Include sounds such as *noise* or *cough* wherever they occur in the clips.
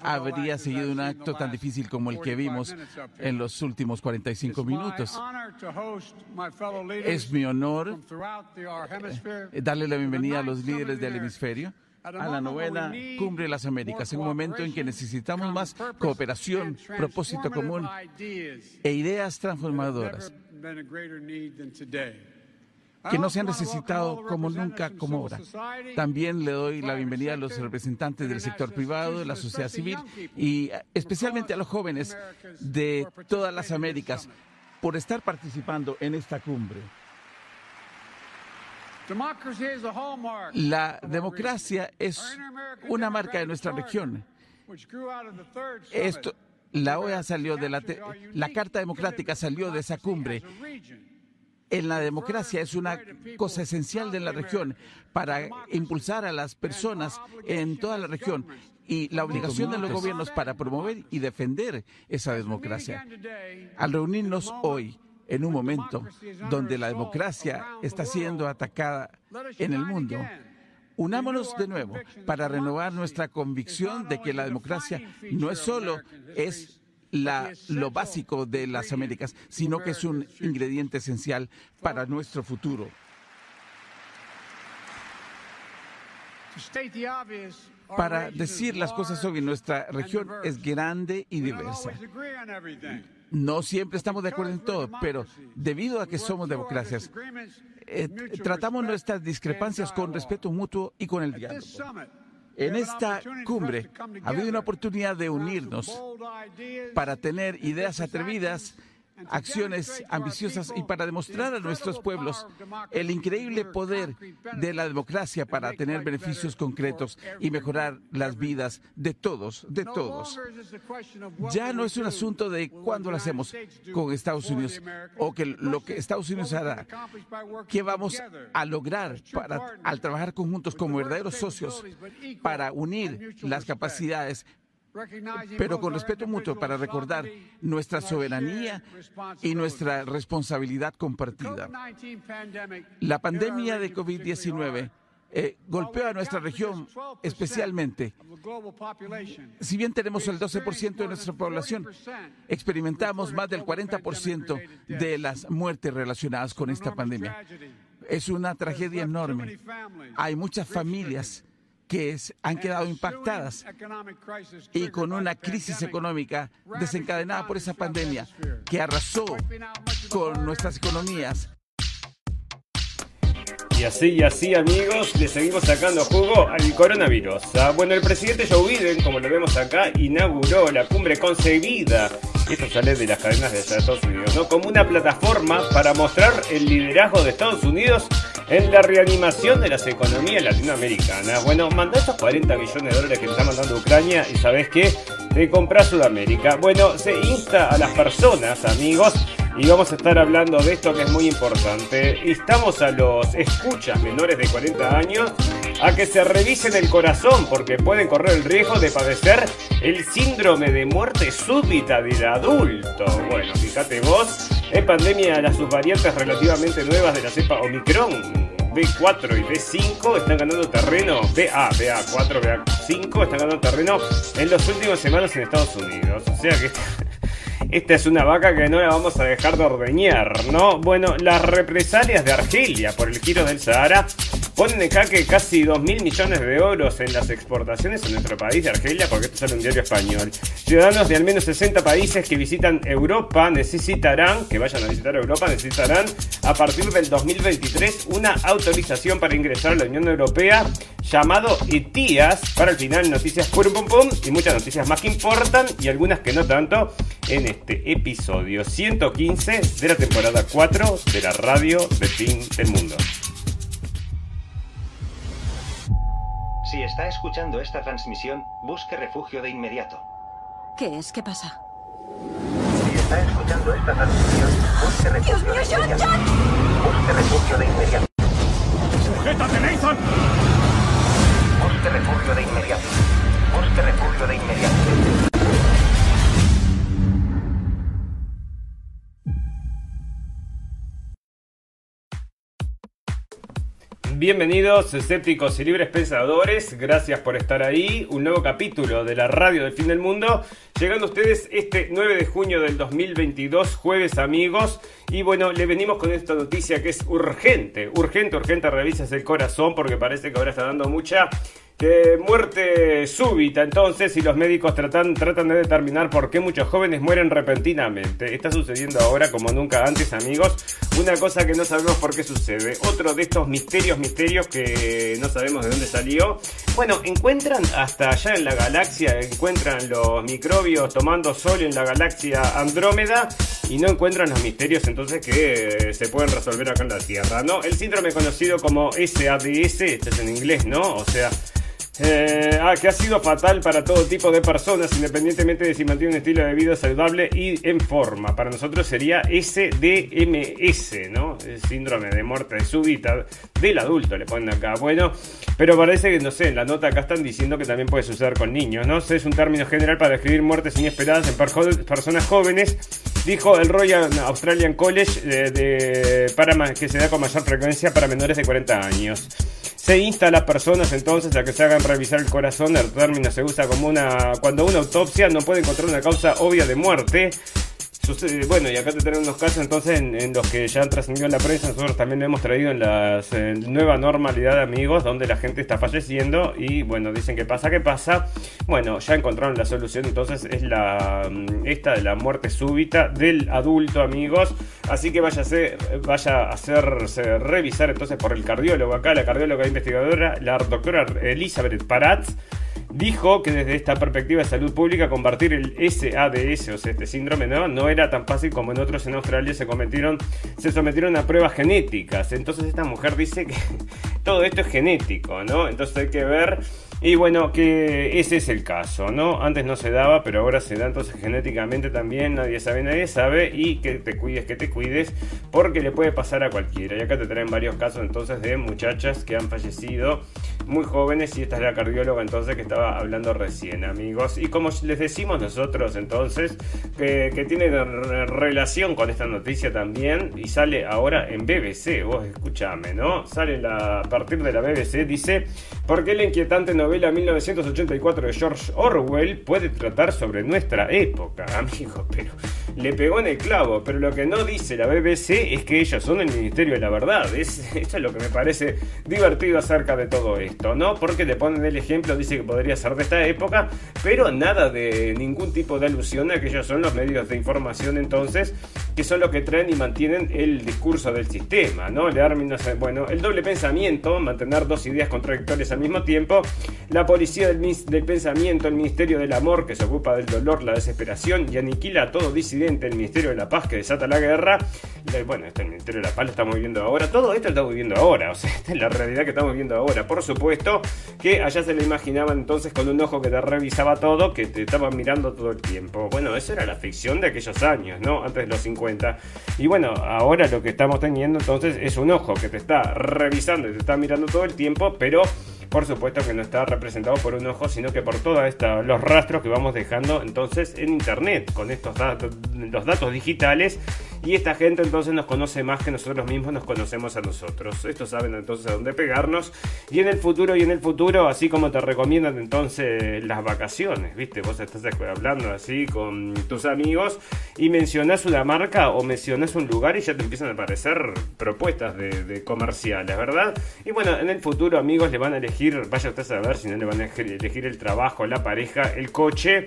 habría seguido un acto tan difícil como el que vimos en los últimos 45 minutos. Es mi honor eh, darle la bienvenida a los líderes del hemisferio a la novena Cumbre de las Américas, en un momento en que necesitamos más cooperación, propósito común e ideas transformadoras que no se han necesitado como nunca como ahora. También le doy la bienvenida a los representantes del sector privado, de la sociedad civil y especialmente a los jóvenes de todas las Américas por estar participando en esta cumbre. La democracia es una marca de nuestra región. Esto, la OEA salió de la, la Carta Democrática salió de esa cumbre en la democracia es una cosa esencial de la región para impulsar a las personas en toda la región y la obligación de los gobiernos para promover y defender esa democracia. Al reunirnos hoy en un momento donde la democracia está siendo atacada en el mundo, unámonos de nuevo para renovar nuestra convicción de que la democracia no es solo es lo básico de las Américas, sino que es un ingrediente esencial para nuestro futuro. Para decir las cosas obvias, nuestra región es grande y diversa. No siempre estamos de acuerdo en todo, pero debido a que somos democracias, eh, tratamos nuestras discrepancias con respeto mutuo y con el diálogo. En esta cumbre ha habido una oportunidad de unirnos para tener ideas atrevidas acciones ambiciosas y para demostrar a nuestros pueblos el increíble poder de la democracia para tener beneficios concretos y mejorar las vidas de todos, de todos. Ya no es un asunto de cuándo lo hacemos con Estados Unidos o que lo que Estados Unidos hará, qué vamos a lograr para, al trabajar conjuntos como verdaderos socios para unir las capacidades pero con respeto mutuo para recordar nuestra soberanía y nuestra responsabilidad compartida. La pandemia de COVID-19 eh, golpeó a nuestra región especialmente. Si bien tenemos el 12% de nuestra población, experimentamos más del 40% de las muertes relacionadas con esta pandemia. Es una tragedia enorme. Hay muchas familias que han quedado impactadas y con una crisis económica desencadenada por esa pandemia que arrasó con nuestras economías. Y así y así amigos, le seguimos sacando jugo al coronavirus. Ah, bueno, el presidente Joe Biden, como lo vemos acá, inauguró la cumbre concebida esto sale de las cadenas de Estados Unidos, ¿no? Como una plataforma para mostrar el liderazgo de Estados Unidos en la reanimación de las economías latinoamericanas. Bueno, manda esos 40 millones de dólares que está mandando Ucrania y ¿sabes qué? De comprar Sudamérica. Bueno, se insta a las personas, amigos, y vamos a estar hablando de esto que es muy importante. Instamos a los escuchas menores de 40 años a que se revisen el corazón porque pueden correr el riesgo de padecer el síndrome de muerte súbita del adulto. Bueno, fíjate vos, en pandemia las subvariantes relativamente nuevas de la cepa Omicron B4 y B5 están ganando terreno, BA, BA4, BA5 están ganando terreno en las últimas semanas en Estados Unidos. O sea que esta es una vaca que no la vamos a dejar de ordeñar, ¿no? Bueno, las represalias de Argelia por el giro del Sahara ponen en jaque casi 2 mil millones de euros en las exportaciones en nuestro país de Argelia, porque esto sale un diario español. Ciudadanos de al menos 60 países que visitan Europa necesitarán, que vayan a visitar Europa, necesitarán a partir del 2023 una autorización para ingresar a la Unión Europea llamado ETIAS. Para el final, noticias pum pum pum y muchas noticias más que importan y algunas que no tanto en este episodio 115 de la temporada 4 de la radio de fin del mundo. Si está escuchando esta transmisión, busque refugio de inmediato. ¿Qué es? ¿Qué pasa? Si está escuchando esta transmisión, busque refugio de inmediato. Busque refugio de inmediato. ¡Sujétate, Nathan! Busque refugio de inmediato. Busque refugio de inmediato. Bienvenidos, escépticos y libres pensadores. Gracias por estar ahí. Un nuevo capítulo de la radio del fin del mundo. Llegando a ustedes este 9 de junio del 2022, jueves amigos. Y bueno, le venimos con esta noticia que es urgente, urgente, urgente. Revises el corazón porque parece que ahora está dando mucha que muerte súbita entonces y los médicos tratan, tratan de determinar por qué muchos jóvenes mueren repentinamente. Está sucediendo ahora como nunca antes amigos, una cosa que no sabemos por qué sucede. Otro de estos misterios, misterios que no sabemos de dónde salió. Bueno, encuentran hasta allá en la galaxia, encuentran los microbios tomando sol en la galaxia Andrómeda y no encuentran los misterios entonces que se pueden resolver acá en la Tierra, ¿no? El síndrome conocido como SADS, esto es en inglés, ¿no? O sea, eh, ah, que ha sido fatal para todo tipo de personas, independientemente de si mantiene un estilo de vida saludable y en forma. Para nosotros sería SDMS, ¿no? El síndrome de muerte súbita del adulto, le ponen acá. Bueno, pero parece que, no sé, en la nota acá están diciendo que también puede suceder con niños, ¿no? Es un término general para describir muertes inesperadas en personas jóvenes, dijo el Royal Australian College, de, para, que se da con mayor frecuencia para menores de 40 años. Se insta a las personas entonces a que se hagan revisar el corazón. El término se usa como una. cuando una autopsia no puede encontrar una causa obvia de muerte bueno, y acá te tenemos unos casos entonces en, los que ya han trascendido en la prensa, nosotros también lo hemos traído en la nueva normalidad, amigos, donde la gente está falleciendo y bueno, dicen que pasa, que pasa. Bueno, ya encontraron la solución, entonces es la mm, esta de la muerte súbita del adulto, amigos. Así que hacer, vaya a hacerse revisar entonces por el cardiólogo acá, la cardióloga investigadora, la doctora Elizabeth Paratz dijo que desde esta perspectiva de salud pública combatir el SADS, o sea, este síndrome, ¿no? no era tan fácil como en otros en Australia se cometieron, se sometieron a pruebas genéticas. Entonces esta mujer dice que *laughs* todo esto es genético, ¿no? Entonces hay que ver y bueno, que ese es el caso, ¿no? Antes no se daba, pero ahora se da entonces genéticamente también, nadie sabe, nadie sabe, y que te cuides, que te cuides, porque le puede pasar a cualquiera. Y acá te traen varios casos entonces de muchachas que han fallecido muy jóvenes, y esta es la cardióloga entonces que estaba hablando recién, amigos. Y como les decimos nosotros entonces, que, tiene relación con esta noticia también, y sale ahora en BBC, vos escúchame, ¿no? Sale la, a partir de la BBC, dice, ¿por qué la inquietante novela novela 1984 de George Orwell puede tratar sobre nuestra época, amigo, pero le pegó en el clavo. Pero lo que no dice la BBC es que ellos son el Ministerio de la Verdad. Es, esto es lo que me parece divertido acerca de todo esto, ¿no? Porque le ponen el ejemplo, dice que podría ser de esta época, pero nada de ningún tipo de alusión a que ellos son los medios de información entonces, que son los que traen y mantienen el discurso del sistema, ¿no? Le bueno, el doble pensamiento, mantener dos ideas contradictorias al mismo tiempo, la policía del, pensamiento, el Ministerio del Amor, que se ocupa del dolor, la desesperación y aniquila a todo disidente, el Ministerio de la Paz, que desata la guerra. Bueno, este el Ministerio de la Paz lo estamos viviendo ahora. Todo esto lo estamos viviendo ahora. *laughs* O sea, esta es la realidad que estamos viviendo ahora. Por supuesto que allá se lo imaginaban entonces con un ojo que te revisaba todo, que te estaban mirando todo el tiempo. Bueno, eso era la ficción de aquellos años, ¿no? Antes de los 50. Y bueno, ahora lo que estamos teniendo entonces es un ojo que te está revisando y te está mirando todo el tiempo, pero por supuesto que no está representado por un ojo, sino que por todos los rastros que vamos dejando entonces en internet con estos datos, los datos digitales y esta gente entonces nos conoce más que nosotros mismos nos conocemos a nosotros. Estos saben entonces a dónde pegarnos. Y en el futuro, y en el futuro, así como te recomiendan entonces las vacaciones, ¿viste? Vos estás hablando así con tus amigos y mencionás una marca o mencionás un lugar y ya te empiezan a aparecer propuestas de, comerciales, ¿verdad? Y bueno, en el futuro, amigos, le van a elegir, vaya usted a ver si no le van a elegir el trabajo, la pareja, el coche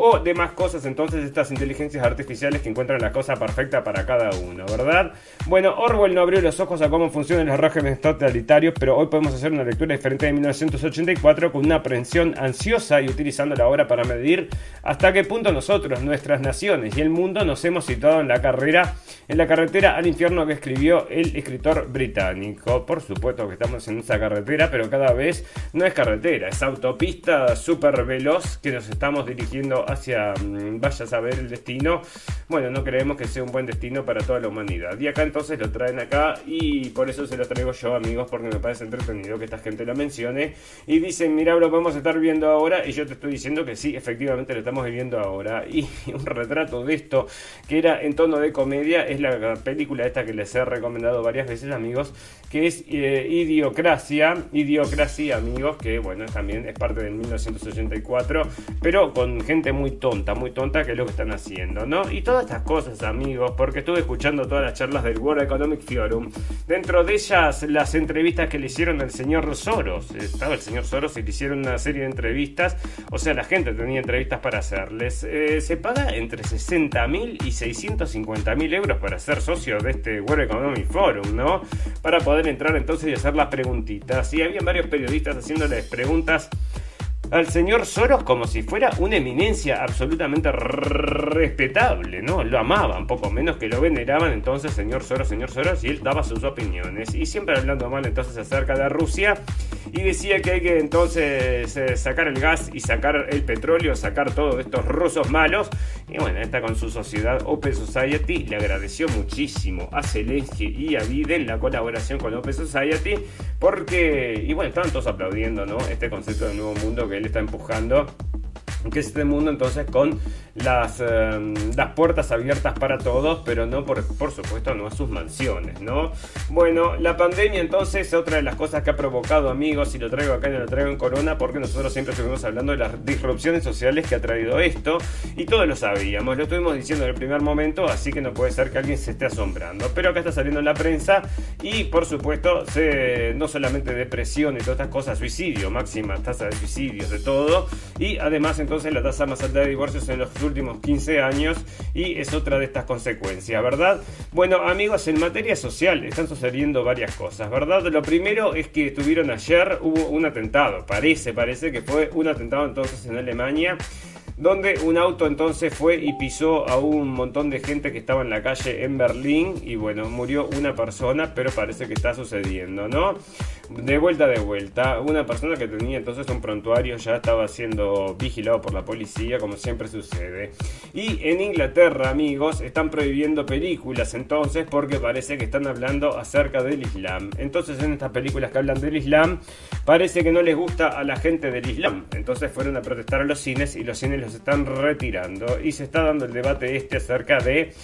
o demás cosas, entonces estas inteligencias artificiales que encuentran la cosa perfecta para cada uno, ¿verdad? Bueno, Orwell no abrió los ojos a cómo funcionan los regímenes totalitarios, pero hoy podemos hacer una lectura diferente de 1984 con una aprehensión ansiosa y utilizando la obra para medir hasta qué punto nosotros, nuestras naciones y el mundo nos hemos situado en la carrera, en la carretera al infierno que escribió el escritor británico. Por supuesto que estamos en esa carretera, pero cada vez no es carretera, es autopista súper veloz que nos estamos dirigiendo hacia, mm, vaya a saber el destino, bueno, no creemos que sea un buen destino para toda la humanidad. Y acá entonces lo traen acá y por eso se lo traigo yo, amigos, porque me parece entretenido que esta gente lo mencione. Y dicen, mira, lo vamos a estar viendo ahora. Y yo te estoy diciendo que sí, efectivamente lo estamos viviendo ahora. *laughs* Y un retrato de esto, que era en tono de comedia, es la película esta que les he recomendado varias veces, amigos, que es eh, Idiocracia. Idiocracia, amigos, que bueno, también es parte del 1984, pero con gente muy tonta, muy tonta, que es lo que están haciendo, ¿no? Y todas estas cosas, amigos, porque estuve escuchando todas las charlas del World Economic Forum. Dentro de ellas, las entrevistas que le hicieron al señor Soros. Estaba el señor Soros y le hicieron una serie de entrevistas. O sea, la gente tenía entrevistas para hacerles. Eh, se paga entre 60 mil y 650 mil euros para ser socio de este World Economic Forum, ¿no? Para poder entrar entonces y hacer las preguntitas. Y había varios periodistas haciéndoles preguntas al señor Soros como si fuera una eminencia absolutamente respetable, ¿no? Lo amaban, poco menos que lo veneraban entonces, señor Soros, señor Soros, y él daba sus opiniones. Y siempre hablando mal entonces acerca de Rusia, y decía que hay que entonces eh, sacar el gas y sacar el petróleo, sacar todos estos rusos malos. Y bueno, está con su sociedad Open Society, le agradeció muchísimo a Zelensky y a Biden la colaboración con Open Society, porque, y bueno, están todos aplaudiendo, ¿no? Este concepto del nuevo mundo que él está empujando que es este mundo entonces con las, em, las puertas abiertas para todos, pero no por, por supuesto no a sus mansiones, ¿no? Bueno, la pandemia entonces es otra de las cosas que ha provocado amigos, y lo traigo acá y lo traigo en Corona, porque nosotros siempre estuvimos hablando de las disrupciones sociales que ha traído esto, y todos lo sabíamos, lo estuvimos diciendo en el primer momento, así que no puede ser que alguien se esté asombrando, pero acá está saliendo en la prensa, y por supuesto, no solamente depresión y todas estas cosas, suicidio, máxima tasa de suicidios, de todo, y además entonces la tasa más alta de divorcios en los últimos 15 años y es otra de estas consecuencias, ¿verdad? Bueno, amigos, en materia social están sucediendo varias cosas, ¿verdad? Lo primero es que estuvieron ayer, hubo un atentado, parece, parece que fue un atentado entonces en Alemania donde un auto entonces fue y pisó a un montón de gente que estaba en la calle en Berlín y bueno, murió una persona, pero parece que está sucediendo, ¿no? De vuelta de vuelta, una persona que tenía entonces un prontuario ya estaba siendo vigilado por la policía, como siempre sucede. Y en Inglaterra, amigos, están prohibiendo películas entonces porque parece que están hablando acerca del Islam. Entonces en estas películas que hablan del Islam, parece que no les gusta a la gente del Islam. Entonces fueron a protestar a los cines y los cines los están retirando. Y se está dando el debate este acerca de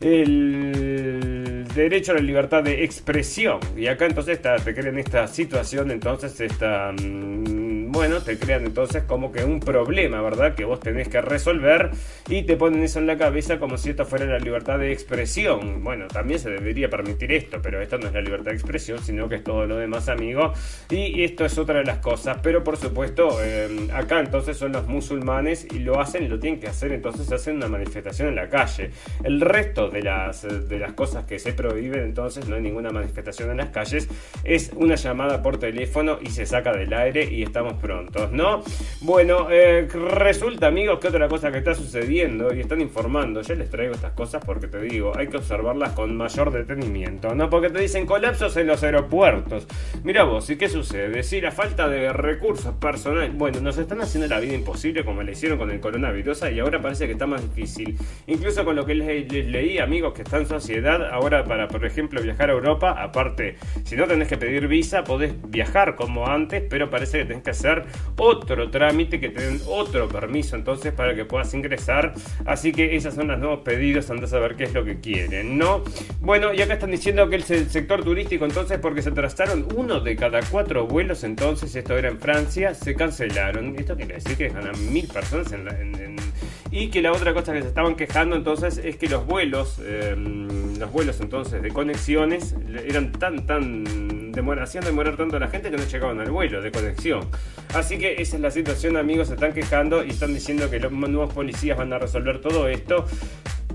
el derecho a la libertad de expresión. Y acá entonces está, te crean esta situación, entonces esta... Mm, bueno, te crean entonces como que un problema, ¿verdad? Que vos tenés que resolver y te ponen eso en la cabeza como si esto fuera la libertad de expresión. Bueno, también se debería permitir esto, pero esto no es la libertad de expresión, sino que es todo lo demás, amigo. Y esto es otra de las cosas, pero por supuesto, eh, acá entonces son los musulmanes y lo hacen y lo tienen que hacer, entonces hacen una manifestación en la calle. El resto de las, de las cosas que se prohíben, entonces no hay ninguna manifestación en las calles, es una llamada por teléfono y se saca del aire y estamos prontos, ¿no? Bueno, eh, resulta, amigos, que otra cosa que está sucediendo y están informando, ya les traigo estas cosas porque te digo, hay que observarlas con mayor detenimiento, ¿no? Porque te dicen colapsos en los aeropuertos. Mira vos, ¿y qué sucede? Si la falta de recursos personales, bueno, nos están haciendo la vida imposible como le hicieron con el coronavirus y ahora parece que está más difícil. Incluso con lo que les, les leí, amigos, que están en sociedad, ahora para, por ejemplo, viajar a Europa, aparte, si no tenés que pedir visa, podés viajar como antes, pero parece que tenés que hacer otro trámite, que te den otro permiso entonces para que puedas ingresar. Así que esos son los nuevos pedidos, antes a ver qué es lo que quieren, ¿no? Bueno, y acá están diciendo que el sector turístico entonces, porque se trazaron uno de cada cuatro vuelos, entonces, esto era en Francia, se cancelaron. Esto quiere decir que ganan mil personas en, y que la otra cosa que se estaban quejando entonces es que los vuelos, em, los vuelos entonces de conexiones eran tan, tan, demora, hacían demorar tanto a la gente que no llegaban al vuelo de conexión. Así que esa es la situación, amigos. Se están quejando y están diciendo que los nuevos policías van a resolver todo esto.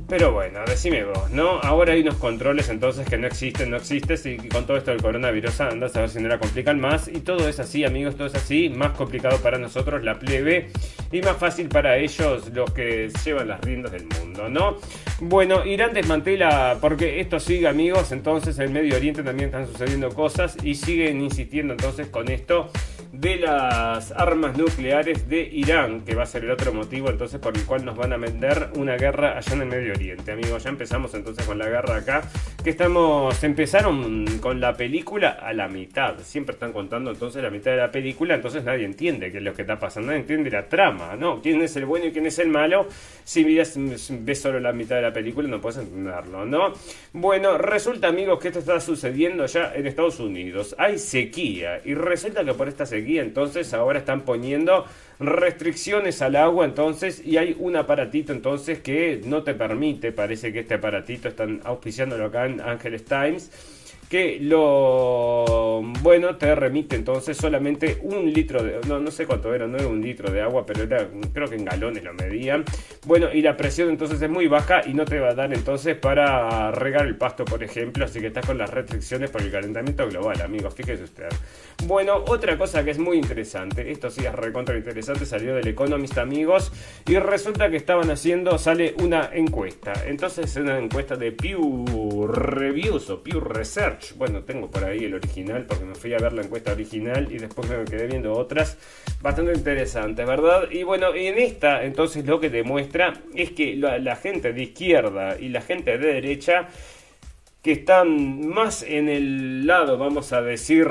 Pero bueno, decime vos, ¿no? Ahora hay unos controles entonces que no existen, no existen, y con todo esto del coronavirus andas a ver si no la complican más. Y todo es así, amigos, todo es así. Más complicado para nosotros, la plebe, y más fácil para ellos, los que llevan las riendas del mundo, ¿no? Bueno, Irán desmantela, porque esto sigue, amigos, entonces en Medio Oriente también están sucediendo cosas y siguen insistiendo entonces con esto de las armas nucleares de Irán, que va a ser el otro motivo entonces por el cual nos van a vender una guerra allá en el Medio Oriente. Amigos, ya empezamos entonces con la guerra acá, que estamos, empezaron con la película a la mitad, siempre están contando entonces la mitad de la película, entonces nadie entiende qué es lo que está pasando, nadie entiende la trama, ¿no? ¿Quién es el bueno y quién es el malo? Si ves, ves solo la mitad de la película no puedes entenderlo, ¿no? Bueno, resulta amigos que esto está sucediendo ya en Estados Unidos, hay sequía y resulta que por esta sequía entonces ahora están poniendo restricciones al agua, entonces, y hay un aparatito entonces que no te permite, parece que este aparatito están auspiciándolo acá en Angeles Times que lo bueno te remite entonces solamente un litro de no no sé cuánto era no era un litro de agua pero era creo que en galones lo medían bueno y la presión entonces es muy baja y no te va a dar entonces para regar el pasto por ejemplo así que estás con las restricciones por el calentamiento global amigos fíjese usted. Bueno otra cosa que es muy interesante esto sí es recontra interesante salió del Economist amigos y resulta que estaban haciendo sale una encuesta. Entonces es una encuesta de Pew Reviews o Pew Research bueno, tengo por ahí el original porque me fui a ver la encuesta original y después me quedé viendo otras bastante interesantes, ¿verdad? Y bueno, en esta entonces lo que demuestra es que la, gente de izquierda y la gente de derecha que están más en el lado, vamos a decir,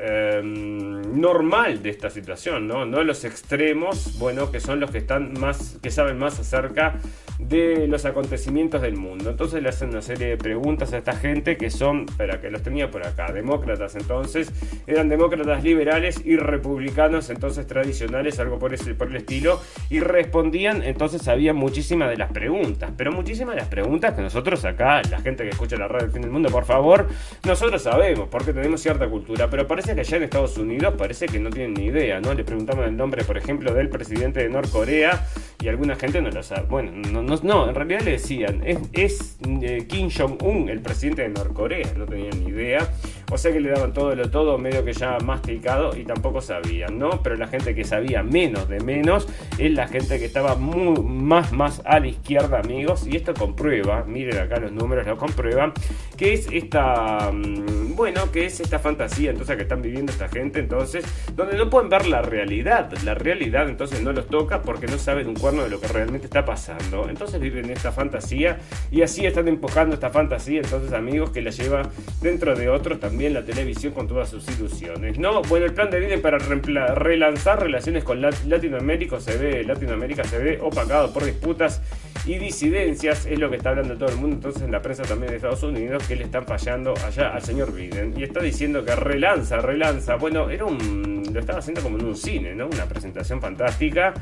em, normal de esta situación, ¿no? No los extremos, bueno, que son los que están más, que saben más acerca de los acontecimientos del mundo. Entonces le hacen una serie de preguntas a esta gente que son, espera, que los tenía por acá, demócratas entonces, eran demócratas liberales y republicanos entonces tradicionales, algo por, ese, por el estilo, y respondían, entonces había muchísimas de las preguntas, pero muchísimas de las preguntas que nosotros acá, la gente que escucha la radio del fin del mundo, por favor, nosotros sabemos, porque tenemos cierta cultura, pero parece que allá en Estados Unidos parece que no tienen ni idea, ¿no? Le preguntamos el nombre, por ejemplo, del presidente de Norcorea y alguna gente no lo sabe. Bueno, no, no, en realidad le decían, es, eh, Kim Jong-un, el presidente de Norcorea, no tenían ni idea. O sea que le daban todo lo todo medio que ya masticado y tampoco sabían, ¿no? Pero la gente que sabía menos de menos es la gente que estaba muy, más, más a la izquierda, amigos. Y esto comprueba, miren acá los números, lo comprueban, que es esta, mm, bueno, que es esta fantasía entonces que están viviendo esta gente, entonces, donde no pueden ver la realidad. La realidad entonces no los toca porque no saben un cuerno de lo que realmente está pasando. Entonces viven esta fantasía y así están empujando esta fantasía, entonces amigos, que la lleva dentro de otros también la televisión con todas sus ilusiones. No, bueno, el plan de Biden para relanzar relaciones con Latinoamérica se ve, Latinoamérica se ve opacado por disputas y disidencias, es lo que está hablando todo el mundo entonces en la prensa también de Estados Unidos, que le están fallando allá al señor Biden. Y está diciendo que relanza, relanza. Bueno, era un. lo estaba haciendo como en un cine, ¿no? Una presentación fantástica.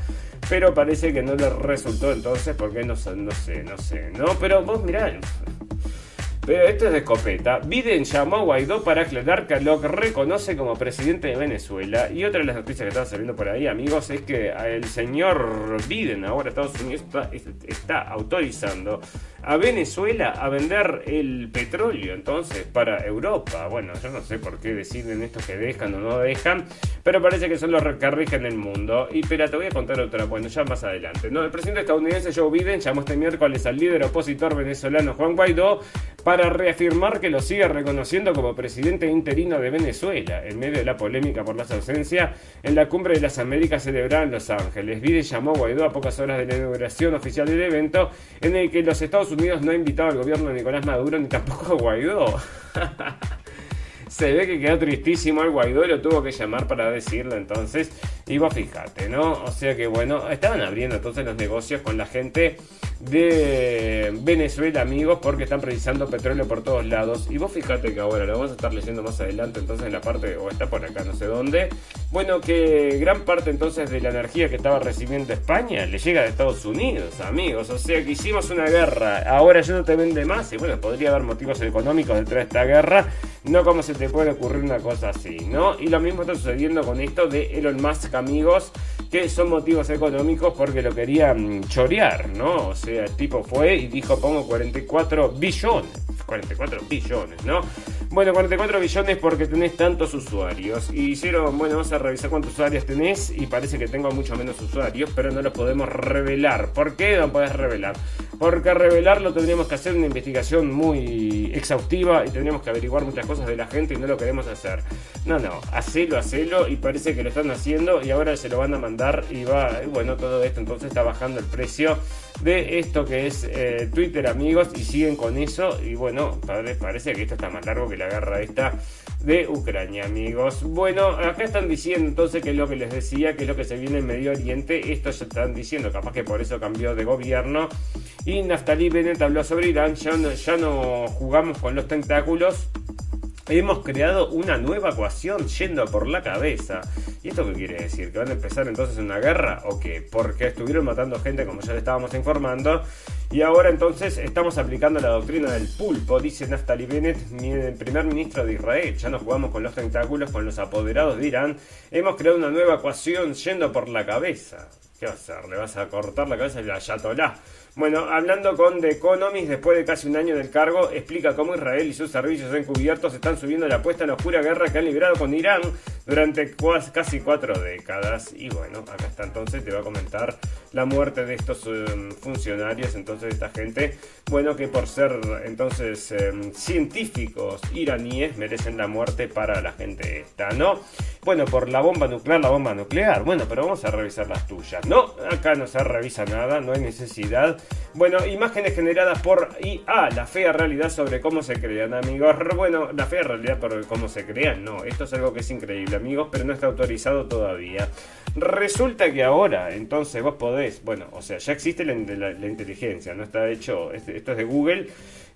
Pero parece que no le resultó entonces, porque no, no sé, no sé, ¿no? Pero vos mirá, pero esto es de escopeta. Biden llamó a Guaidó para aclarar que lo reconoce como presidente de Venezuela. Y otra de las noticias que están saliendo por ahí, amigos, es que el señor Biden, ahora Estados Unidos, está, autorizando a Venezuela a vender el petróleo entonces para Europa. Bueno, yo no sé por qué deciden esto que dejan o no dejan, pero parece que son los que rigen el mundo. Y espera, te voy a contar otra, bueno, ya más adelante. No, el presidente estadounidense Joe Biden llamó este miércoles al líder opositor venezolano Juan Guaidó para reafirmar que lo sigue reconociendo como presidente interino de Venezuela, en medio de la polémica por la ausencia en la cumbre de las Américas celebrada en Los Ángeles. Biden llamó a Guaidó a pocas horas de la inauguración oficial del evento, en el que los Estados Unidos no ha invitado al gobierno de Nicolás Maduro ni tampoco a Guaidó. *laughs* Se ve que quedó tristísimo el Guaidó y lo tuvo que llamar para decirlo entonces. Y vos fíjate, ¿no? O sea que bueno, estaban abriendo entonces los negocios con la gente de Venezuela, amigos, porque están precisando petróleo por todos lados. Y vos fíjate que ahora lo vamos a estar leyendo más adelante, entonces en la parte, o está por acá, no sé dónde. Bueno, que gran parte entonces de la energía que estaba recibiendo España le llega de Estados Unidos, amigos. O sea que hicimos una guerra, ahora ya no te vende más. Y bueno, podría haber motivos económicos detrás de esta guerra, no como se te puede ocurrir una cosa así, ¿no? Y lo mismo está sucediendo con esto de Elon Musk, amigos, que son motivos económicos porque lo querían chorear, ¿no? O sea, el tipo fue y dijo pongo 44 billones. 44 billones, ¿no? Bueno, 44 billones porque tenés tantos usuarios. Y hicieron, bueno, vamos a revisar cuántos usuarios tenés y parece que tengo mucho menos usuarios, pero no los podemos revelar. ¿Por qué no podés revelar? Porque revelarlo tendríamos que hacer una investigación muy exhaustiva y tendríamos que averiguar muchas cosas de la gente y no lo queremos hacer. No, no, hacelo, hacelo y parece que lo están haciendo ahora se lo van a mandar y va, bueno, todo esto entonces está bajando el precio de esto que es eh, Twitter amigos y siguen con eso y bueno, parece que esto está más largo que la guerra esta de Ucrania amigos. Bueno, acá están diciendo entonces que es lo que les decía, que es lo que se viene en Medio Oriente, esto ya están diciendo, capaz que por eso cambió de gobierno y Naftali Bennett habló sobre Irán, ya ya no jugamos con los tentáculos Hemos creado una nueva ecuación yendo por la cabeza. ¿Y esto qué quiere decir? ¿Que van a empezar entonces una guerra o qué? Porque estuvieron matando gente como ya le estábamos informando. Y ahora entonces estamos aplicando la doctrina del pulpo, dice Naftali Bennett, el primer ministro de Israel. Ya no jugamos con los tentáculos, con los apoderados de Irán. Hemos creado una nueva ecuación yendo por la cabeza. ¿Qué va a hacer? ¿Le vas a cortar la cabeza al ayatolá? Bueno, hablando con The Economist, después de casi un año del cargo, explica cómo Israel y sus servicios encubiertos están subiendo la apuesta en la oscura guerra que han librado con Irán durante casi cuatro décadas. Y bueno, acá está entonces, te va a comentar la muerte de estos em, funcionarios, entonces esta gente, bueno, que por ser entonces em, científicos iraníes merecen la muerte para la gente esta, ¿no? Bueno, por la bomba nuclear, la bomba nuclear. Bueno, pero vamos a revisar las tuyas. No, acá no se revisa nada, no hay necesidad. Bueno, imágenes generadas por IA, la fea realidad sobre cómo se crean, amigos. Bueno, la fea realidad por cómo se crean, no. Esto es algo que es increíble, amigos, pero no está autorizado todavía. Resulta que ahora, entonces vos podés, bueno, o sea, ya existe la, inteligencia, no está hecho, esto es de Google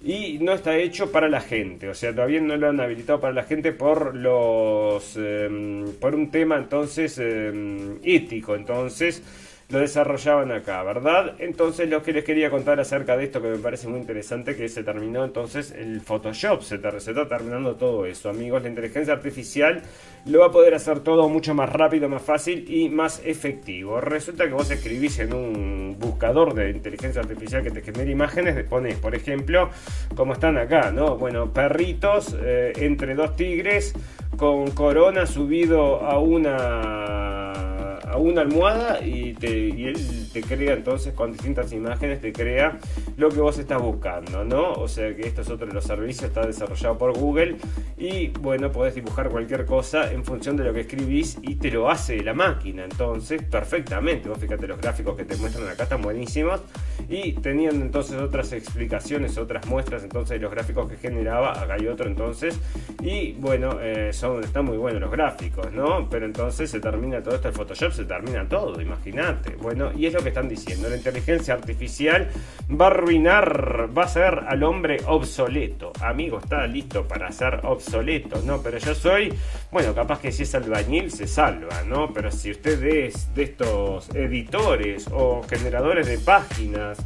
y no está hecho para la gente, o sea, todavía no lo han habilitado para la gente por los em, por un tema entonces em, ético, entonces lo desarrollaban acá, ¿verdad? Entonces lo que les quería contar acerca de esto que me parece muy interesante, que se terminó entonces el Photoshop, se, está terminando todo eso, amigos, la inteligencia artificial lo va a poder hacer todo mucho más rápido, más fácil y más efectivo. Resulta que vos escribís en un buscador de inteligencia artificial que te genera imágenes, pones, por ejemplo, como están acá, ¿no? Bueno, perritos eh, entre dos tigres con corona subido a una a una almohada y, te, él te crea entonces con distintas imágenes, te crea lo que vos estás buscando, ¿no? O sea que esto es otro de los servicios, está desarrollado por Google y bueno, podés dibujar cualquier cosa en función de lo que escribís y te lo hace la máquina, entonces perfectamente, vos fíjate los gráficos que te muestran acá están buenísimos y tenían entonces otras explicaciones, otras muestras entonces de los gráficos que generaba, acá hay otro entonces y bueno, eh, son, están muy buenos los gráficos, ¿no? Pero entonces se termina todo esto el Photoshop, termina todo, imagínate. Bueno, y es lo que están diciendo, la inteligencia artificial va a arruinar, va a ser al hombre obsoleto. Amigo, está listo para ser obsoleto, ¿no? Pero yo soy, bueno, capaz que si es albañil se salva, ¿no? Pero si usted es de estos editores o generadores de páginas,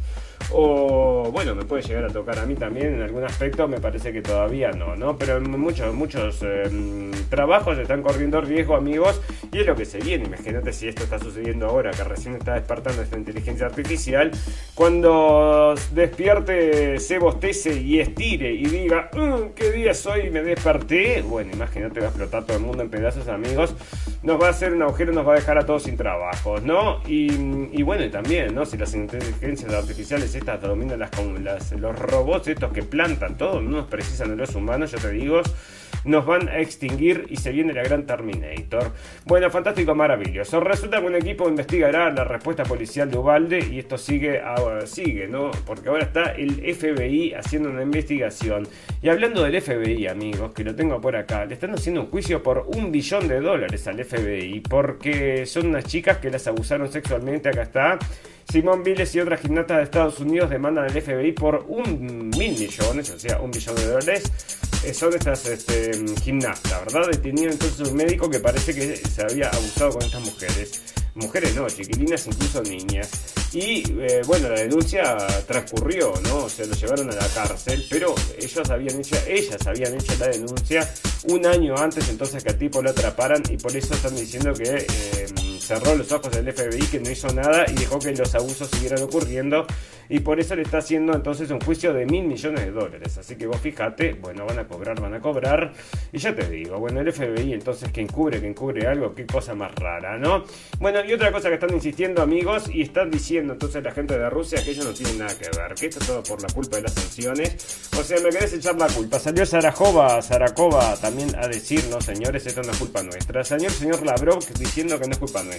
o bueno, me puede llegar a tocar a mí también en algún aspecto, me parece que todavía no, ¿no? Pero muchos, muchos em, trabajos están corriendo riesgo, amigos, y es lo que se viene. Imagínate si esto está sucediendo ahora, que recién está despertando esta inteligencia artificial, cuando despierte, se bostece y estire y diga, mm, ¿qué día soy? Me desperté. Bueno, imagínate, va a explotar todo el mundo en pedazos, amigos. Nos va a hacer un agujero, nos va a dejar a todos sin trabajo, ¿no? Y, y bueno, y también, ¿no? Si las inteligencias artificiales estas dominan las, las, los robots estos que plantan todo, no nos precisan de los humanos, ya te digo, nos van a extinguir y se viene la gran Terminator. Bueno, fantástico, maravilloso. Resulta que un equipo investigará la respuesta policial de Ubalde y esto sigue, ahora, sigue, ¿no? Porque ahora está el FBI haciendo una investigación. Y hablando del FBI, amigos, que lo tengo por acá, le están haciendo un juicio por un billón de dólares al FBI porque son unas chicas que las abusaron sexualmente, acá está. Simón Biles y otras gimnastas de Estados Unidos demandan al FBI por un mil millones, o sea, un billón de dólares. Eh, son estas este, gimnastas, ¿verdad? Detenido entonces un médico que parece que se había abusado con estas mujeres. Mujeres no, chiquilinas, incluso niñas. Y eh, bueno, la denuncia transcurrió, ¿no? Se lo llevaron a la cárcel, pero ellos habían hecho, ellas habían hecho la denuncia un año antes entonces que al tipo lo atraparan y por eso están diciendo que eh, cerró los ojos del FBI que no hizo nada y dejó que los abusos siguieran ocurriendo y por eso le está haciendo entonces un juicio de mil millones de dólares. Así que vos fíjate, bueno, van a cobrar, van a cobrar. Y ya te digo, bueno, el FBI entonces que encubre, que encubre algo, qué cosa más rara, ¿no? Bueno, y otra cosa que están insistiendo amigos y están diciendo entonces la gente de Rusia que ellos no tienen nada que ver, que esto es todo por la culpa de las sanciones. O sea, me querés echar la culpa. Salió Sarajova, Sarakova también a decir, no señores, esto no es culpa nuestra. Salió el señor Lavrov diciendo que no es culpa nuestra.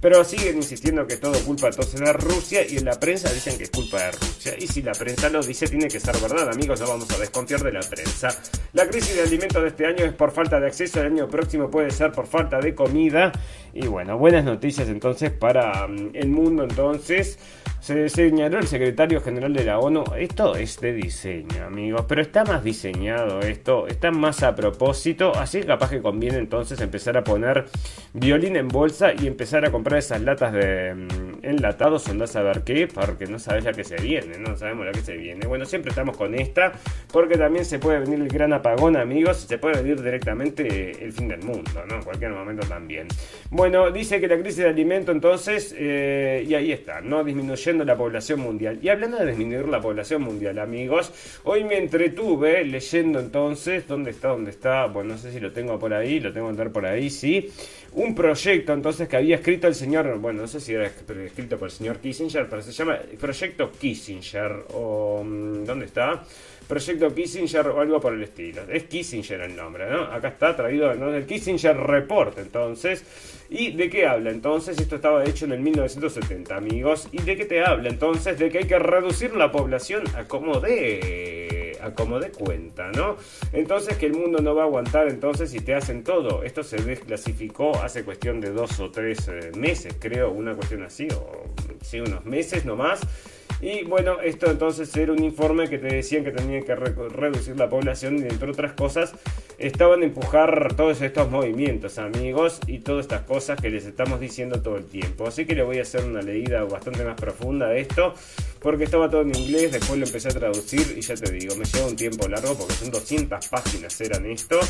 Pero siguen insistiendo que todo culpa entonces de Rusia y en la prensa dicen que es culpa de Rusia. Y si la prensa lo dice, tiene que ser verdad, amigos, no vamos a desconfiar de la prensa. La crisis de alimentos de este año es por falta de acceso, el año próximo puede ser por falta de comida. Y bueno, buenas noticias entonces para mm, el mundo entonces. Se señaló el secretario general de la ONU, esto es de diseño, amigos, pero está más diseñado esto, está más a propósito, así capaz que conviene entonces empezar a poner violín en bolsa y empezar a comprar esas latas de mm, enlatados, andás a ver qué, porque no sabes la que se viene, no sabemos la que se viene. Bueno, siempre estamos con esta, porque también se puede venir el gran apagón, amigos, se puede venir directamente el fin del mundo, ¿no? En cualquier momento también. Bueno, dice que la crisis de alimento entonces, eh, y ahí está, ¿no? Disminuyendo la población mundial. Y hablando de disminuir la población mundial, amigos, hoy me entretuve leyendo entonces, ¿dónde está? ¿Dónde está? Bueno, no sé si lo tengo por ahí, lo tengo que por ahí, sí. Un proyecto entonces que había escrito el señor, bueno, no sé si era escrito por el señor Kissinger, pero se llama Proyecto Kissinger, o mm, ¿dónde está? Proyecto Kissinger o algo por el estilo. Es Kissinger el nombre, ¿no? Acá está traído el Kissinger Report, entonces. ¿Y de qué habla entonces? Esto estaba hecho en el 1970, amigos. ¿Y de qué te habla entonces? De que hay que reducir la población a como de, a como de cuenta, ¿no? Entonces que el mundo no va a aguantar entonces si te hacen todo. Esto se desclasificó hace cuestión de dos o tres eh, meses, creo, una cuestión así, o sí, unos meses nomás. Y bueno, esto entonces era un informe que te decían que tenían que reducir la población y entre otras cosas estaban a empujar todos estos movimientos, amigos, y todas estas cosas que les estamos diciendo todo el tiempo. Así que le voy a hacer una leída bastante más profunda de esto, porque estaba todo en inglés, después lo empecé a traducir y ya te digo, me lleva un tiempo largo porque son 200 páginas eran esto.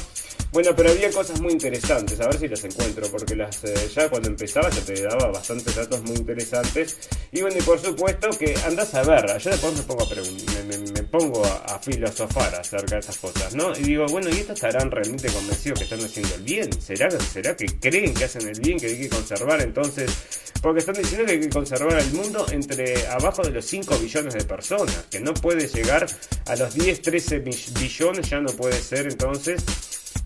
Bueno, pero había cosas muy interesantes, a ver si las encuentro, porque las eh, ya cuando empezaba ya te daba bastantes datos muy interesantes. Y bueno, y por supuesto que andás a ver, yo después me pongo a, me, me, pongo a, filosofar acerca de esas cosas, ¿no? Y digo, bueno, ¿y estos estarán realmente convencidos que están haciendo el bien? ¿Será, será que creen que hacen el bien, que hay que conservar entonces? Porque están diciendo que hay que conservar el mundo entre abajo de los 5 billones de personas, que no puede llegar a los 10, 13 billones, ya no puede ser entonces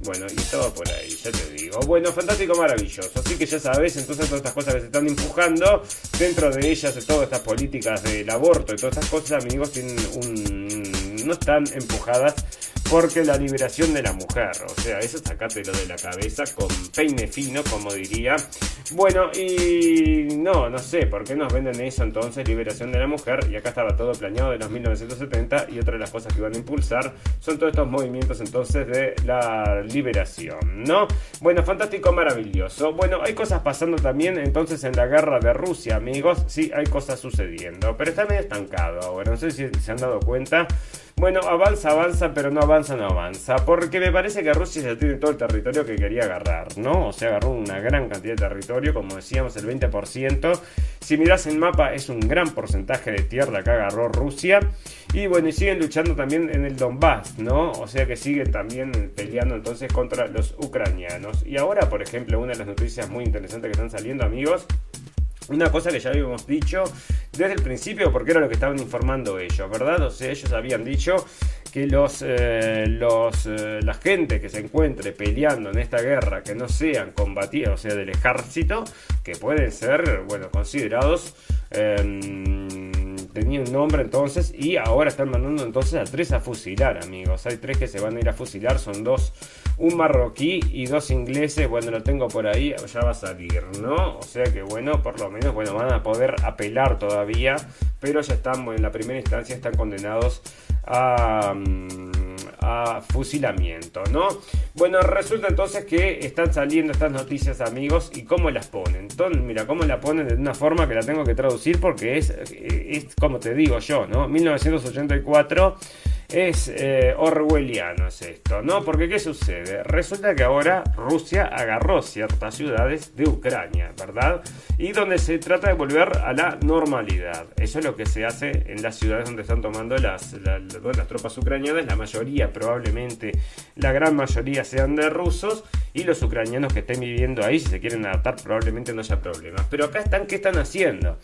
bueno, y estaba por ahí, ya te digo. Bueno, fantástico, maravilloso. Así que ya sabes, entonces todas estas cosas que se están empujando, dentro de ellas, de todas estas políticas del aborto y todas estas cosas, amigos, tienen un, no están empujadas porque la liberación de la mujer, o sea, eso sacátelo de la cabeza con peine fino, como diría. Bueno, y no, no sé, ¿por qué nos venden eso entonces, liberación de la mujer? Y acá estaba todo planeado de los 1970 y otra de las cosas que iban a impulsar son todos estos movimientos entonces de la liberación, ¿no? Bueno, fantástico, maravilloso. Bueno, hay cosas pasando también entonces en la guerra de Rusia, amigos. Sí, hay cosas sucediendo, pero está medio estancado ahora, no sé si se han dado cuenta. Bueno, avanza, avanza, pero no avanza, no avanza. Porque me parece que Rusia ya tiene todo el territorio que quería agarrar, ¿no? O sea, agarró una gran cantidad de territorio, como decíamos, el 20%. Si miras el mapa, es un gran porcentaje de tierra que agarró Rusia. Y bueno, y siguen luchando también en el Donbass, ¿no? O sea que siguen también peleando entonces contra los ucranianos. Y ahora, por ejemplo, una de las noticias muy interesantes que están saliendo, amigos, una cosa que ya habíamos dicho desde el principio, porque era lo que estaban informando ellos, ¿verdad? O sea, ellos habían dicho que los, eh, los eh, la gente que se encuentre peleando en esta guerra, que no sean combatidos, o sea, del ejército, que pueden ser, bueno, considerados eh, tenía un nombre entonces y ahora están mandando entonces a tres a fusilar, amigos. Hay tres que se van a ir a fusilar, son dos, un marroquí y dos ingleses. Bueno, lo tengo por ahí, ya va a salir, ¿no? O sea que bueno, por lo menos, bueno, van a poder apelar todavía, pero ya están, en la primera instancia están condenados a... Mm, a fusilamiento, ¿no? Bueno, resulta entonces que están saliendo estas noticias, amigos, y cómo las ponen. Entonces, mira, cómo la ponen de una forma que la tengo que traducir porque es, es como te digo yo, ¿no? 1984 es eh, orwelliano es esto, ¿no? Porque ¿qué sucede? Resulta que ahora Rusia agarró ciertas ciudades de Ucrania, ¿verdad? Y donde se trata de volver a la normalidad. Eso es lo que se hace en las ciudades donde están tomando las, las tropas ucranianas. La mayoría, probablemente, la gran mayoría sean de rusos. Y los ucranianos que estén viviendo ahí, si se quieren adaptar, probablemente no haya problemas. Pero acá están, ¿qué están haciendo?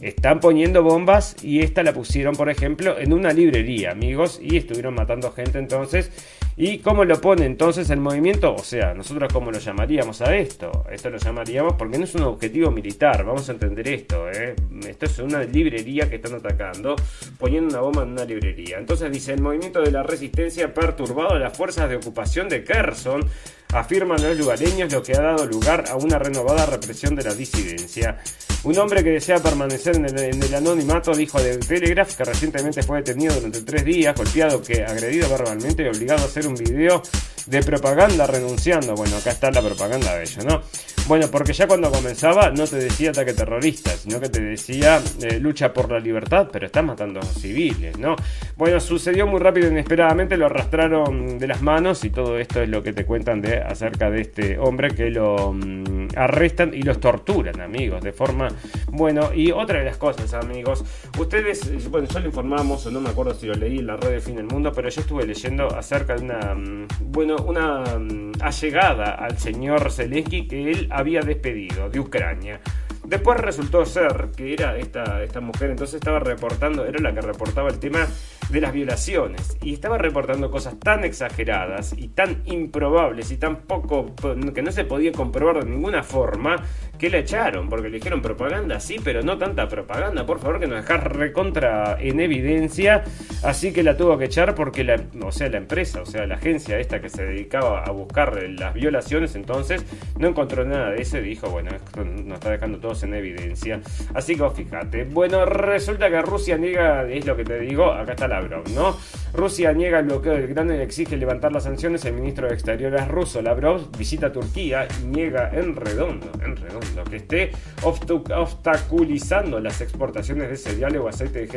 Están poniendo bombas y esta la pusieron, por ejemplo, en una librería, amigos, y estuvieron matando gente entonces. ¿Y cómo lo pone entonces el movimiento? O sea, nosotros cómo lo llamaríamos a esto? Esto lo llamaríamos porque no es un objetivo militar, vamos a entender esto. ¿eh? Esto es una librería que están atacando, poniendo una bomba en una librería. Entonces dice, el movimiento de la resistencia ha perturbado a las fuerzas de ocupación de Kherson afirman los lugareños, lo que ha dado lugar a una renovada represión de la disidencia. Un hombre que desea permanecer en el, anonimato dijo de Telegraph que recientemente fue detenido durante tres días, golpeado, que agredido verbalmente y obligado a hacer un video de propaganda renunciando. Bueno, acá está la propaganda de ello, ¿no? Bueno, porque ya cuando comenzaba no te decía ataque terrorista, sino que te decía eh, lucha por la libertad, pero estás matando a civiles, ¿no? Bueno, sucedió muy rápido e inesperadamente, lo arrastraron de las manos y todo esto es lo que te cuentan de acerca de este hombre que lo mm, arrestan y los torturan, amigos, de forma bueno, y otra de las cosas, amigos, ustedes, bueno, yo lo informamos, o no me acuerdo si lo leí en la red de Fin del Mundo, pero yo estuve leyendo acerca de una, mm, bueno, una mm, allegada al señor Zelensky que él había despedido de Ucrania. Después resultó ser que era esta, esta mujer, entonces estaba reportando, era la que reportaba el tema de las violaciones. Y estaba reportando cosas tan exageradas y tan improbables y tan poco que no se podía comprobar de ninguna forma que la echaron, porque le dijeron propaganda, sí, pero no tanta propaganda, por favor, que nos dejas recontra en evidencia. Así que la tuvo que echar porque la, o sea, la empresa, o sea, la agencia esta que se dedicaba a buscar las violaciones, entonces no encontró nada de eso y dijo, bueno, esto nos está dejando todos en evidencia. Así que fíjate. Bueno, resulta que Rusia niega, es lo que te digo, acá está la Lavrov, ¿no? Rusia niega el bloqueo del Gran y exige levantar las sanciones. El ministro de Exteriores ruso, Lavrov, visita Turquía y niega en redondo, en redondo, que esté obstaculizando las exportaciones de cereales o aceite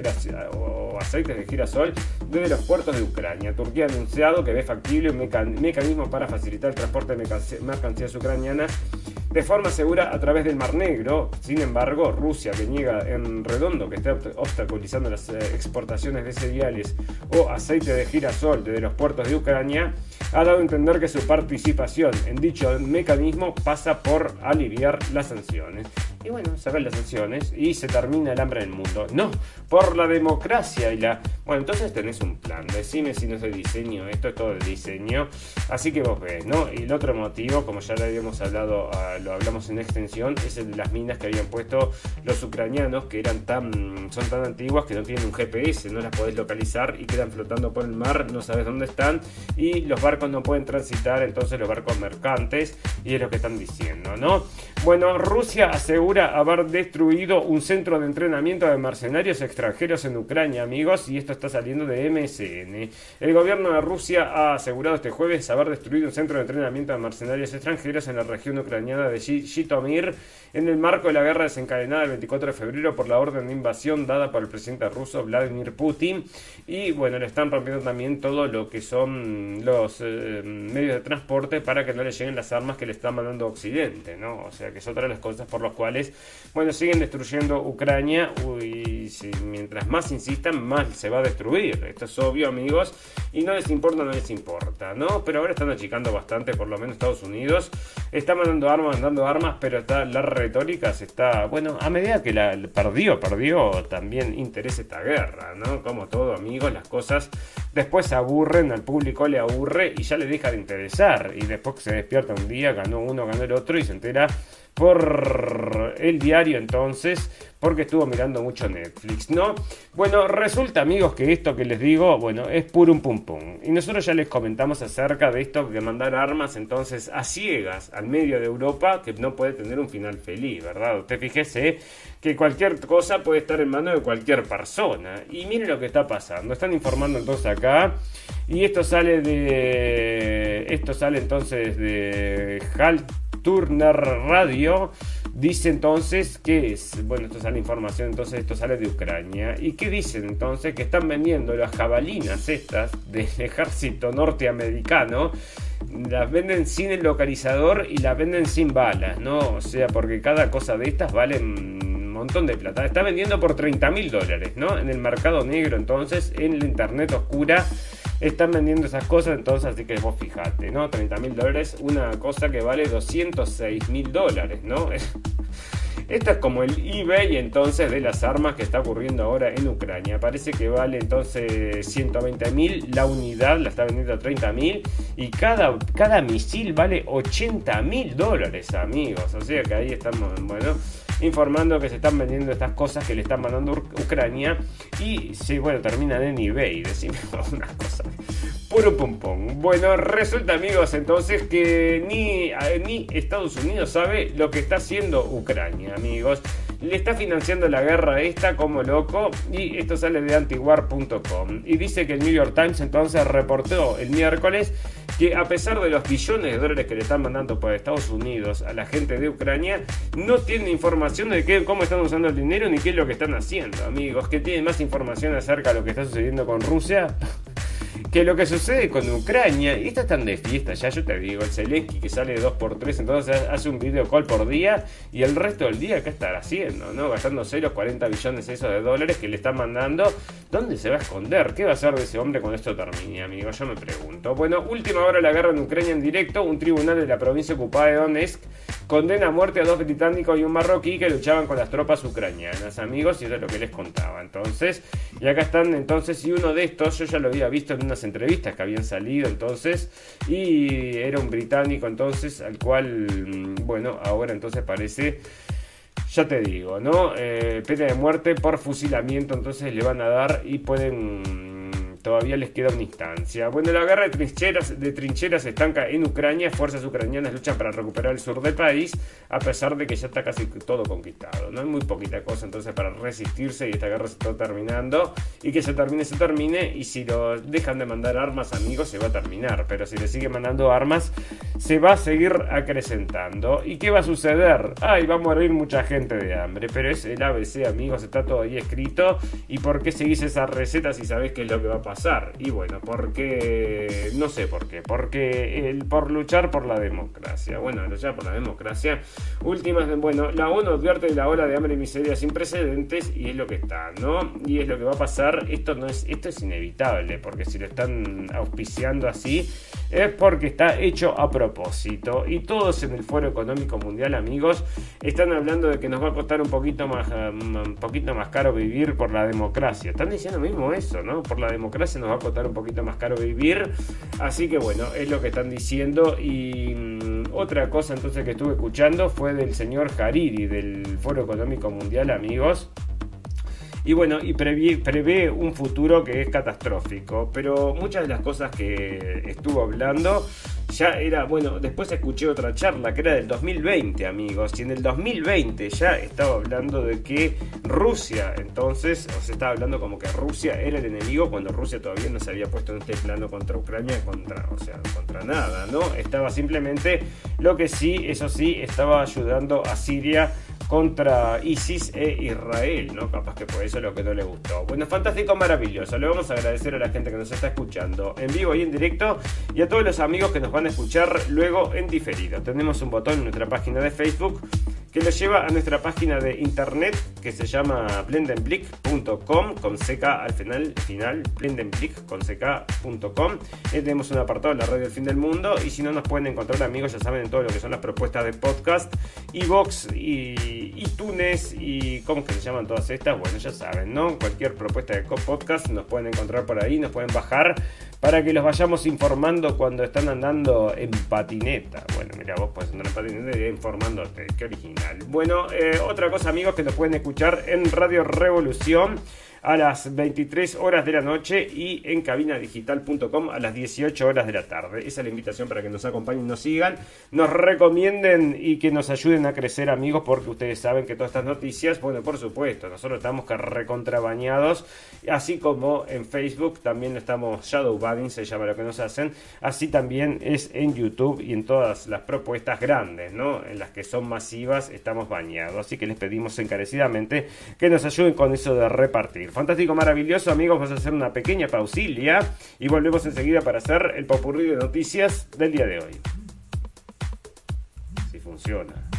o aceites de girasol desde los puertos de Ucrania. Turquía ha anunciado que ve factible un mecanismo para facilitar el transporte de mercancías ucranianas de forma segura a través del Mar Negro. Sin embargo, Rusia, que niega en redondo que esté obstaculizando las eh, exportaciones de cereales o aceite de girasol desde los puertos de Ucrania, ha dado a entender que su participación en dicho mecanismo pasa por aliviar las sanciones. Y bueno, ven las sanciones y se termina el hambre en el mundo. No, por la democracia y la... Bueno, entonces tenés un plan. Decime si no es de diseño, esto es todo de diseño. Así que vos ves, ¿no? Y el otro motivo, como ya lo habíamos hablado, ah, lo hablamos en extensión, es el de las minas que habían puesto los ucranianos, que eran tan, son tan antiguas que no tienen un GPS, no las podés localizar y quedan flotando por el mar, no sabes dónde están y los barcos no pueden transitar, entonces los barcos mercantes, y es lo que están diciendo, ¿no? Bueno, Rusia asegura haber destruido un centro de entrenamiento de mercenarios extranjeros en Ucrania, amigos, y esto está saliendo de MSN. El gobierno de Rusia ha asegurado este jueves haber destruido un centro de entrenamiento de mercenarios extranjeros en la región ucraniana de Shitomir en el marco de la guerra desencadenada el 24 de febrero por la orden de invasión dada por el presidente ruso Vladimir Putin. Y bueno, le están rompiendo también todo lo que son los eh, medios de transporte para que no le lleguen las armas que le están mandando Occidente, ¿no? O sea que es otra de las cosas por las cuales, bueno, siguen destruyendo Ucrania y mientras más insistan, más se va a destruir. Esto es obvio, amigos, y no les importa, no les importa, ¿no? Pero ahora están achicando bastante, por lo menos Estados Unidos. Está mandando armas, mandando armas, pero está la retórica se está, bueno, a medida que la perdió, perdió también interés esta guerra, ¿no? Como todo, amigos, las cosas después aburren, al público le aburre y ya le deja de interesar. Y después que se despierta un día, ganó uno, ganó el otro y se entera por el diario entonces, porque estuvo mirando mucho Netflix, ¿no? Bueno, resulta amigos que esto que les digo, bueno, es puro un pum pum. Y nosotros ya les comentamos acerca de esto de mandar armas entonces a ciegas al medio de Europa que no puede tener un final feliz, ¿verdad? Usted fíjese que cualquier cosa puede estar en manos de cualquier persona. Y miren lo que está pasando. Están informando entonces acá. Y esto sale de. Esto sale entonces de Halt Turner Radio, Dice entonces que es, bueno, esto sale información, entonces esto sale de Ucrania. ¿Y qué dicen entonces? Que están vendiendo las jabalinas estas del *laughs* ejército norteamericano. Las venden sin el localizador y las venden sin balas, ¿no? O sea, porque cada cosa de estas vale un montón de plata. Está vendiendo por 30 mil dólares, ¿no? En el mercado negro, entonces, en la internet oscura están vendiendo esas cosas, entonces así que vos fijate, ¿no? 30 mil dólares, una cosa que vale 206 mil dólares, ¿no? *laughs* Esto es como el eBay entonces de las armas que está ocurriendo ahora en Ucrania. Parece que vale entonces 120 mil, la unidad la está vendiendo a 30 mil y cada, cada misil vale 80 mil dólares, amigos. O sea que ahí estamos, bueno informando que se están vendiendo estas cosas que le están mandando Ucrania y si bueno, terminan en eBay, decime *laughs* una cosa. Puro pum. Bueno, resulta amigos entonces que ni, ni Estados Unidos sabe lo que está haciendo Ucrania, amigos. Le está financiando la guerra esta como loco y esto sale de antiwar.com. Y dice que el New York Times entonces reportó el miércoles que a pesar de los billones de dólares que le están mandando por Estados Unidos a la gente de Ucrania, no tiene información de qué, cómo están usando el dinero ni qué es lo que están haciendo, amigos. Que tienen más información acerca de lo que está sucediendo con Rusia que lo que sucede con Ucrania, y está tan de fiesta, ya yo te digo, el Zelensky que sale 2x3, entonces hace un video call por día y el resto del día, ¿qué estará haciendo? ¿no? Gastándose los 40 billones esos de dólares que le están mandando. ¿Dónde se va a esconder? ¿Qué va a hacer de ese hombre cuando esto termine, amigo? Yo me pregunto. Bueno, última hora de la guerra en Ucrania en directo, un tribunal de la provincia ocupada de Donetsk condena a muerte a dos británicos y un marroquí que luchaban con las tropas ucranianas, amigos, y eso es lo que les contaba. Entonces, y acá están entonces, y uno de estos, yo ya lo había visto en unas entrevistas que habían salido entonces, y era un británico entonces, al cual, mm, bueno, ahora entonces parece ya te digo, ¿no? Eh, pena de muerte por fusilamiento, entonces le van a dar y pueden todavía les queda una instancia. Bueno, la guerra de trincheras, de estanca en Ucrania. Fuerzas ucranianas luchan para recuperar el sur del país, a pesar de que ya está casi todo conquistado. No hay muy poquita cosa entonces para resistirse y esta guerra se está terminando. Y que se termine, se termine. Y si lo dejan de mandar armas, amigos, se va a terminar. Pero si le siguen mandando armas, se va a seguir acrecentando. ¿Y qué va a suceder? Ay, va a morir mucha gente de hambre. Pero es el ABC, amigos, está todo ahí escrito. ¿Y por qué seguís esas recetas si sabés qué es lo que va a pasar? Y bueno, porque no sé por qué, porque el, por luchar por la democracia. Bueno, luchar por la democracia. Últimas, bueno, la ONU advierte de la ola de hambre y miseria sin precedentes y es lo que está, ¿no? Y es lo que va a pasar. Esto no es, esto es inevitable, porque si lo están auspiciando así, es porque está hecho a propósito. Y todos en el Foro Económico Mundial, amigos, están hablando de que nos va a costar un poquito más, um, un poquito más caro vivir por la democracia. Están diciendo mismo eso, ¿no? Por la democracia nos va a costar un poquito más caro vivir. Así que bueno, es lo que están diciendo. Y mm, otra cosa entonces que estuve escuchando fue del señor Hariri del Foro Económico Mundial, amigos. Y bueno, y prevé, un futuro que es catastrófico. Pero muchas de las cosas que estuvo hablando ya era, bueno, después escuché otra charla que era del 2020, amigos. Y en el 2020 ya estaba hablando de que Rusia, entonces, o se estaba hablando como que Rusia era el enemigo cuando Rusia todavía no se había puesto en este plano contra Ucrania, contra, o sea, contra nada, ¿no? Estaba simplemente, lo que sí, eso sí, estaba ayudando a Siria contra ISIS e Israel, ¿no? Capaz que por eso es lo que no le gustó. Bueno, fantástico, maravilloso. Le vamos a agradecer a la gente que nos está escuchando en vivo y en directo y a todos los amigos que nos van a escuchar luego en diferido. Tenemos un botón en nuestra página de Facebook que lo lleva a nuestra página de internet que se llama blendenblick.com con CK al final, final blendenblick con CK.com. tenemos un apartado de la radio del fin del mundo y si no nos pueden encontrar amigos ya saben en todo lo que son las propuestas de podcast, iBox y iTunes y cómo que se llaman todas estas, bueno ya saben, ¿no? Cualquier propuesta de podcast nos pueden encontrar por ahí, nos pueden bajar para que los vayamos informando cuando están andando en patineta. Bueno, mira, vos puedes andar en patineta y informándote, qué original. Bueno, eh, otra cosa amigos que nos pueden escuchar en Radio Revolución a las 23 horas de la noche y en cabinadigital.com a las 18 horas de la tarde. Esa es la invitación para que nos acompañen, nos sigan, nos recomienden y que nos ayuden a crecer amigos porque ustedes saben que todas estas noticias, bueno, por supuesto, nosotros estamos recontrabañados, así como en Facebook también estamos shadow se llama lo que nos hacen, así también es en YouTube y en todas las propuestas grandes, ¿no? En las que son masivas estamos bañados, así que les pedimos encarecidamente que nos ayuden con eso de repartir. Fantástico, maravilloso, amigos, vamos a hacer una pequeña pausilia y volvemos enseguida para hacer el popurrí de noticias del día de hoy. Si funciona.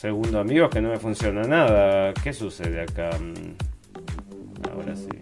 Segundo, amigos, que no me funciona nada. ¿Qué sucede acá? Mm, ahora sí.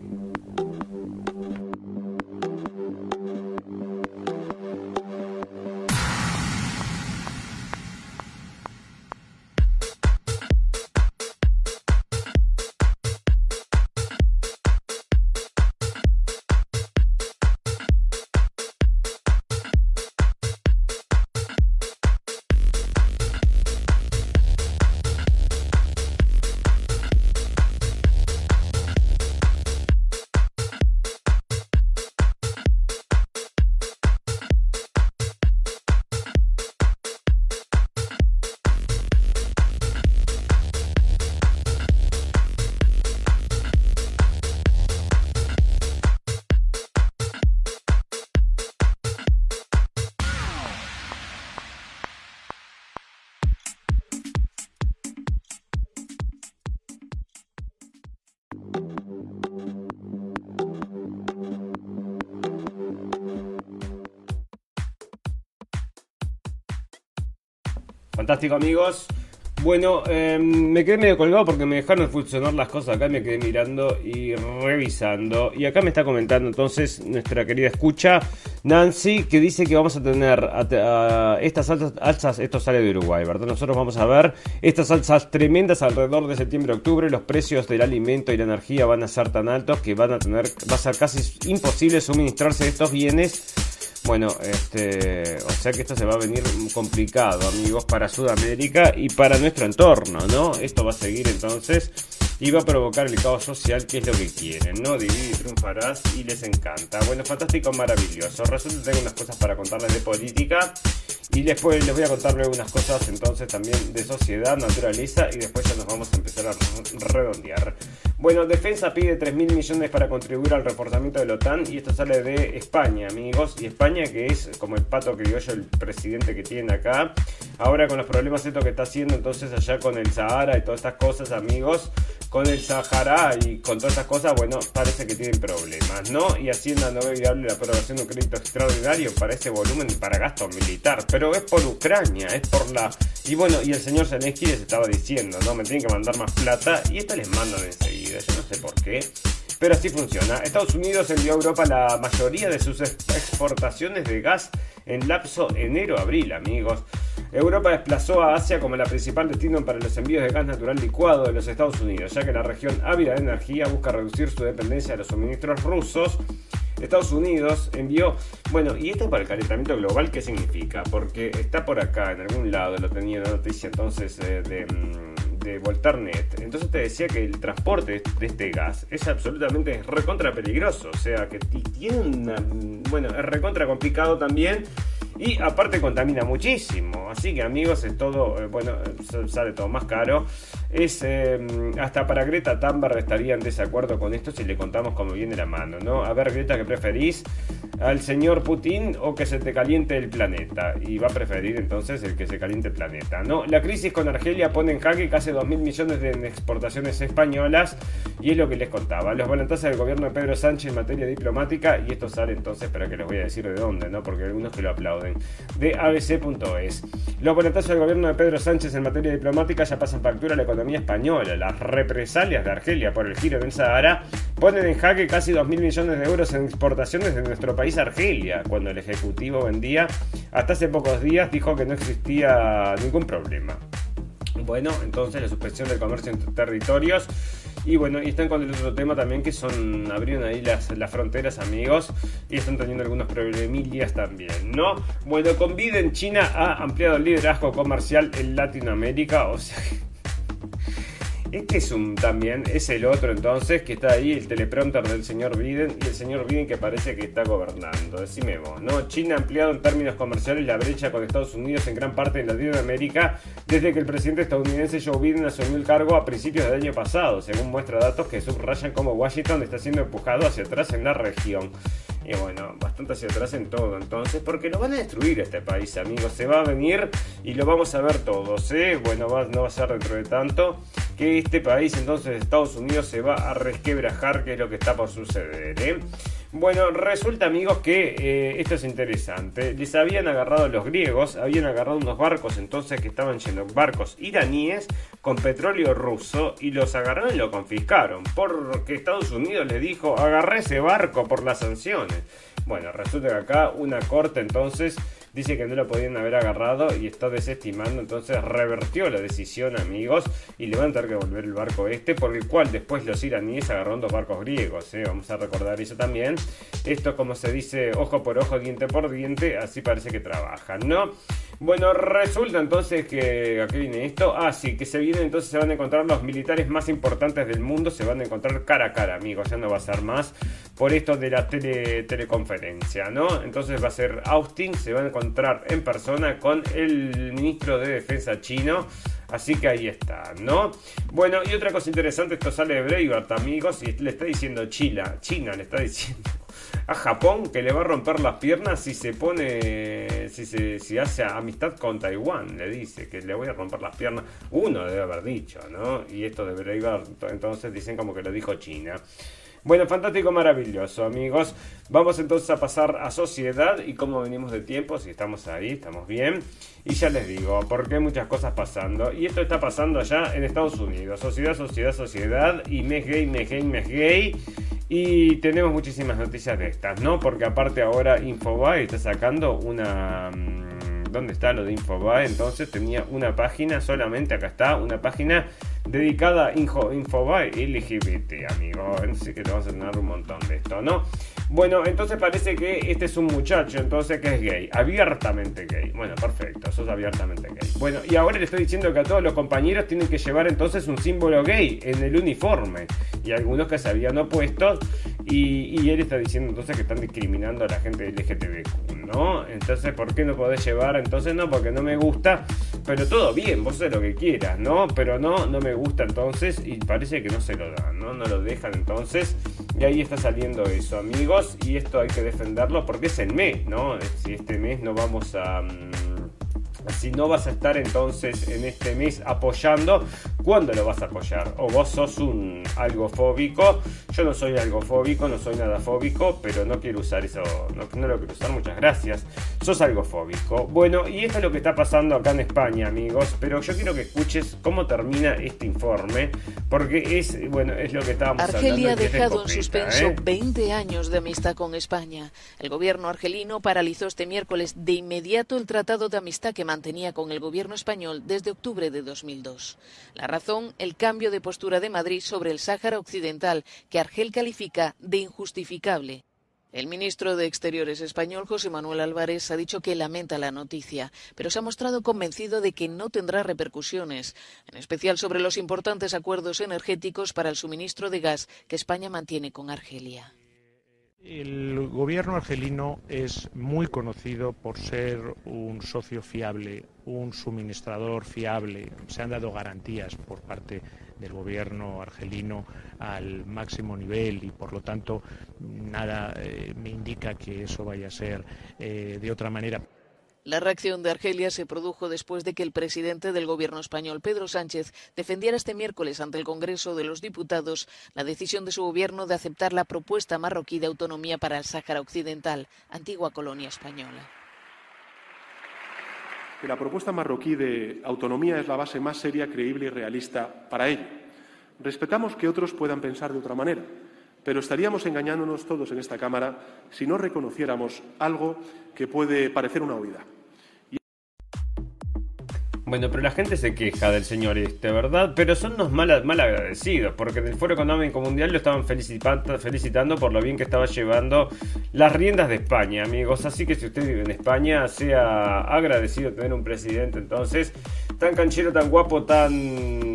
Fantástico amigos. Bueno, em, me quedé medio colgado porque me dejaron funcionar las cosas acá, me quedé mirando y revisando. Y acá me está comentando entonces nuestra querida escucha, Nancy, que dice que vamos a tener estas altas, alzas, esto sale de Uruguay, ¿verdad? Nosotros vamos a ver estas alzas tremendas alrededor de septiembre-octubre, los precios del alimento y la energía van a ser tan altos que van a tener, va a ser casi imposible suministrarse estos bienes bueno, este, o sea que esto se va a venir complicado, amigos, para Sudamérica y para nuestro entorno, ¿no? Esto va a seguir entonces y va a provocar el caos social, que es lo que quieren, ¿no? Dividir y triunfarás y les encanta. Bueno, fantástico, maravilloso. Resulta que tengo unas cosas para contarles de política y después les voy a contar luego unas cosas entonces también de sociedad, naturaleza y después ya nos vamos a empezar a redondear. Bueno, Defensa pide 3 mil millones para contribuir al reforzamiento de la OTAN y esto sale de España, amigos. Y España, que es como el pato criollo, el presidente que tiene acá. Ahora con los problemas esto que está haciendo entonces allá con el Sahara y todas estas cosas, amigos. Con el Sahara y con todas estas cosas, bueno, parece que tienen problemas, ¿no? Y Hacienda no ve viable la aprobación de un crédito extraordinario para ese volumen para gasto militar. Pero es por Ucrania, es por la... Y bueno, y el señor Zelensky les estaba diciendo, ¿no? Me tienen que mandar más plata y esto les mandan enseguida yo no sé por qué. Pero así funciona. Estados Unidos envió a Europa la mayoría de sus exportaciones de gas en lapso enero-abril, amigos. Europa desplazó a Asia como la principal destino para los envíos de gas natural licuado de los Estados Unidos, ya que la región ávida de energía busca reducir su dependencia de los suministros rusos. Estados Unidos envió, bueno, y esto para el calentamiento global, ¿qué significa? Porque está por acá, en algún lado, lo tenía la noticia entonces eh, de... De Voltarnet, entonces te decía que el transporte de este gas es absolutamente recontra peligroso, o sea que tiene una, bueno, es recontra complicado también y aparte contamina muchísimo, así que amigos es todo, eh, bueno, sale todo más caro, es em, hasta para Greta Thunberg estaría en desacuerdo con esto si le contamos cómo viene la mano, ¿no? A ver Greta, ¿qué preferís? ¿Al señor Putin o que se te caliente el planeta? Y va a preferir entonces el que se caliente el planeta, ¿no? La crisis con Argelia pone en jaque casi 2.000 millones de exportaciones españolas y es lo que les contaba. Los volantazos del gobierno de Pedro Sánchez en materia diplomática y esto sale entonces, para que les voy a decir de dónde, ¿no? Porque hay algunos que lo aplauden. De abc.es. Los volantazos del gobierno de Pedro Sánchez en materia diplomática ya pasan factura a la economía española. Las represalias de Argelia por el giro en el Sahara ponen en jaque casi 2.000 millones de euros en exportaciones de nuestro país Argelia, cuando el Ejecutivo vendía hasta hace pocos días dijo que no existía ningún problema. Bueno, entonces la suspensión del comercio entre territorios Y bueno, y están con el otro tema también que son, abrieron ahí las, las fronteras amigos y están teniendo algunos problemillas también, ¿no? Bueno, con Biden, China ha ampliado el liderazgo comercial en Latinoamérica, o sea... Este es un también, es el otro entonces que está ahí, el teleprompter del señor Biden y el señor Biden que parece que está gobernando. Decime vos, ¿no? China ha ampliado en términos comerciales la brecha con Estados Unidos en gran parte de Latinoamérica desde que el presidente estadounidense Joe Biden asumió el cargo a principios del año pasado, según muestra datos que subrayan cómo Washington está siendo empujado hacia atrás en la región. Y bueno, bastante hacia atrás en todo entonces, porque lo van a destruir este país, amigos. Se va a venir y lo vamos a ver todos, ¿eh? Bueno, no va a ser dentro de tanto que este país, entonces Estados Unidos, se va a resquebrajar, que es lo que está por suceder, ¿eh? Bueno, resulta amigos que eh, esto es interesante. Les habían agarrado los griegos, habían agarrado unos barcos entonces que estaban llenos, barcos iraníes con petróleo ruso y los agarraron y lo confiscaron porque Estados Unidos le dijo agarré ese barco por las sanciones. Bueno, resulta que acá una corte entonces dice que no lo podían haber agarrado y está desestimando, entonces revertió la decisión, amigos, y le van a tener que volver el barco este, por el cual después los iraníes agarraron dos barcos griegos, ¿eh? vamos a recordar eso también. Esto, como se dice, ojo por ojo, diente por diente, así parece que trabajan, ¿no? Bueno, resulta entonces que. ¿A qué viene esto? Ah, sí, que se viene entonces se van a encontrar los militares más importantes del mundo, se van a encontrar cara a cara, amigos. Ya no va a ser más por esto de la tele, teleconferencia, ¿no? Entonces va a ser Austin, se va a encontrar en persona con el ministro de Defensa chino. Así que ahí está, ¿no? Bueno, y otra cosa interesante, esto sale de Breitbart, amigos, y le está diciendo China, China le está diciendo a Japón que le va a romper las piernas si se pone, si se si hace amistad con Taiwán, le dice que le voy a romper las piernas. Uno debe haber dicho, ¿no? Y esto de Breitbart, entonces dicen como que lo dijo China. Bueno, fantástico, maravilloso, amigos. Vamos entonces a pasar a sociedad y cómo venimos de tiempo, si estamos ahí, estamos bien. Y ya les digo, porque hay muchas cosas pasando. Y esto está pasando allá en Estados Unidos. Sociedad, sociedad, sociedad. Y mes gay, mes gay, mes gay. Y tenemos muchísimas noticias de estas, ¿no? Porque aparte ahora Infobae está sacando una... Mm, ¿Dónde está lo de Infobae? Entonces tenía una página solamente, acá está, una página dedicada a Infobae LGBT, amigo. Que te vamos a tener un montón de esto, ¿no? Bueno, entonces parece que este es un muchacho, entonces que es gay, abiertamente gay. Bueno, perfecto, sos abiertamente gay. Bueno, y ahora le estoy diciendo que a todos los compañeros tienen que llevar entonces un símbolo gay en el uniforme. Y algunos que se habían opuesto, y, él está diciendo entonces que están discriminando a la gente LGTBQ, ¿no? Entonces, ¿por qué no podés llevar? Entonces, no, porque no me gusta, pero todo bien, vos haces lo que quieras, ¿no? Pero no, no me gusta entonces, y parece que no se lo dan, ¿no? No lo dejan entonces, y ahí está saliendo eso, amigos, y esto hay que defenderlo porque es el mes, ¿no? Si este mes no vamos a... Mm, si no vas a estar entonces en este mes apoyando, ¿cuándo lo vas a apoyar? O vos sos un algo fóbico, yo no soy algo fóbico, no soy nada fóbico, pero no quiero usar eso, no, no lo quiero usar, muchas gracias. Sos algo fóbico. Bueno, y esto es lo que está pasando acá en España, amigos, pero yo quiero que escuches cómo termina este informe, porque es, bueno, es lo que estábamos Argelia hablando. ha dejado en suspenso ¿eh? 20 años de amistad con España. El gobierno argelino paralizó este miércoles de inmediato el tratado de amistad que mantenía con el gobierno español desde octubre de 2002. La el cambio de postura de Madrid sobre el Sáhara Occidental, que Argel califica de injustificable. El ministro de Exteriores español, José Manuel Álvarez, ha dicho que lamenta la noticia, pero se ha mostrado convencido de que no tendrá repercusiones, en especial sobre los importantes acuerdos energéticos para el suministro de gas que España mantiene con Argelia. El gobierno argelino es muy conocido por ser un socio fiable, un suministrador fiable. Se han dado garantías por parte del gobierno argelino al máximo nivel y por lo tanto nada eh, me indica que eso vaya a ser eh, de otra manera. La reacción de Argelia se produjo después de que el presidente del gobierno español, Pedro Sánchez, defendiera este miércoles ante el Congreso de los Diputados la decisión de su gobierno de aceptar la propuesta marroquí de autonomía para el Sáhara Occidental, antigua colonia española. La propuesta marroquí de autonomía es la base más seria, creíble y realista para ello. Respetamos que otros puedan pensar de otra manera, pero estaríamos engañándonos todos en esta Cámara si no reconociéramos algo que puede parecer una obviedad. Bueno, pero la gente se queja del señor este, ¿verdad? Pero son unos mal, mal agradecidos, porque en el Foro Económico Mundial lo estaban felicitando, felicitando por lo bien que estaba llevando las riendas de España, amigos. Así que si usted vive en España, sea agradecido tener un presidente entonces tan canchero, tan guapo, tan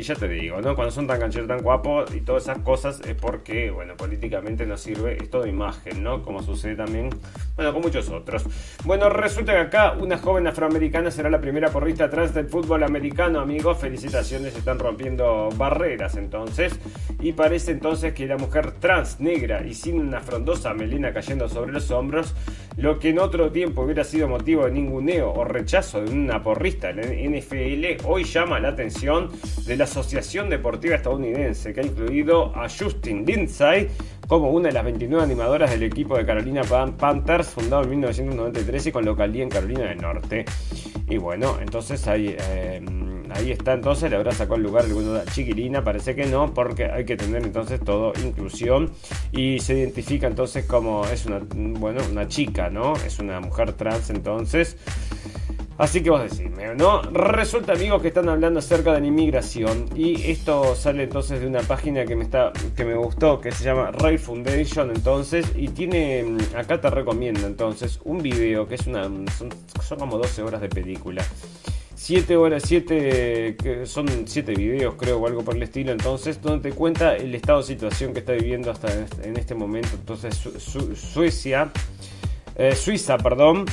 y ya te digo, ¿no? Cuando son tan cancheros, tan guapos y todas esas cosas es porque, bueno, políticamente no sirve, es todo imagen, ¿no? Como sucede también, bueno, con muchos otros. Bueno, resulta que acá una joven afroamericana será la primera porrista trans del fútbol americano, amigos. Felicitaciones, están rompiendo barreras entonces. Y parece entonces que la mujer trans, negra y sin una frondosa melena cayendo sobre los hombros, lo que en otro tiempo hubiera sido motivo de ninguneo o rechazo de una porrista en NFL, hoy llama la atención de la Asociación Deportiva Estadounidense, que ha incluido a Justin Lindsay como una de las 29 animadoras del equipo de Carolina Panthers, fundado en 1993 y con localía en Carolina del Norte. Y bueno, entonces ahí, eh, ahí está, entonces le habrá sacado el lugar alguna chiquilina, parece que no, porque hay que tener entonces todo inclusión y se identifica entonces como es una, bueno, una chica, ¿no? Es una mujer trans entonces. Así que vos decime, ¿no? Resulta, amigos, que están hablando acerca de la inmigración. Y esto sale entonces de una página que me está. que me gustó, que se llama Ray Foundation, entonces. Y tiene. Mm, acá te recomiendo entonces un video que es una. son, como 12 horas de película. 7 horas, 7, son 7 videos creo o algo por el estilo, entonces, donde te cuenta el estado de situación que está viviendo hasta en este momento. Entonces, Suecia, eh, Suiza, perdón,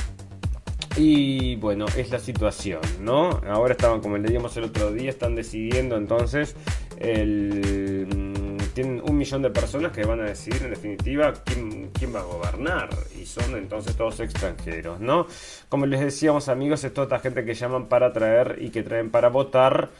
y bueno, es la situación, ¿no? Ahora estaban, como leíamos el otro día, están decidiendo entonces mm, tienen un millón de personas que van a decidir en definitiva quién, quién, va a gobernar y son entonces todos extranjeros, ¿no? Como les decíamos amigos, es toda esta gente que llaman para traer y que traen para votar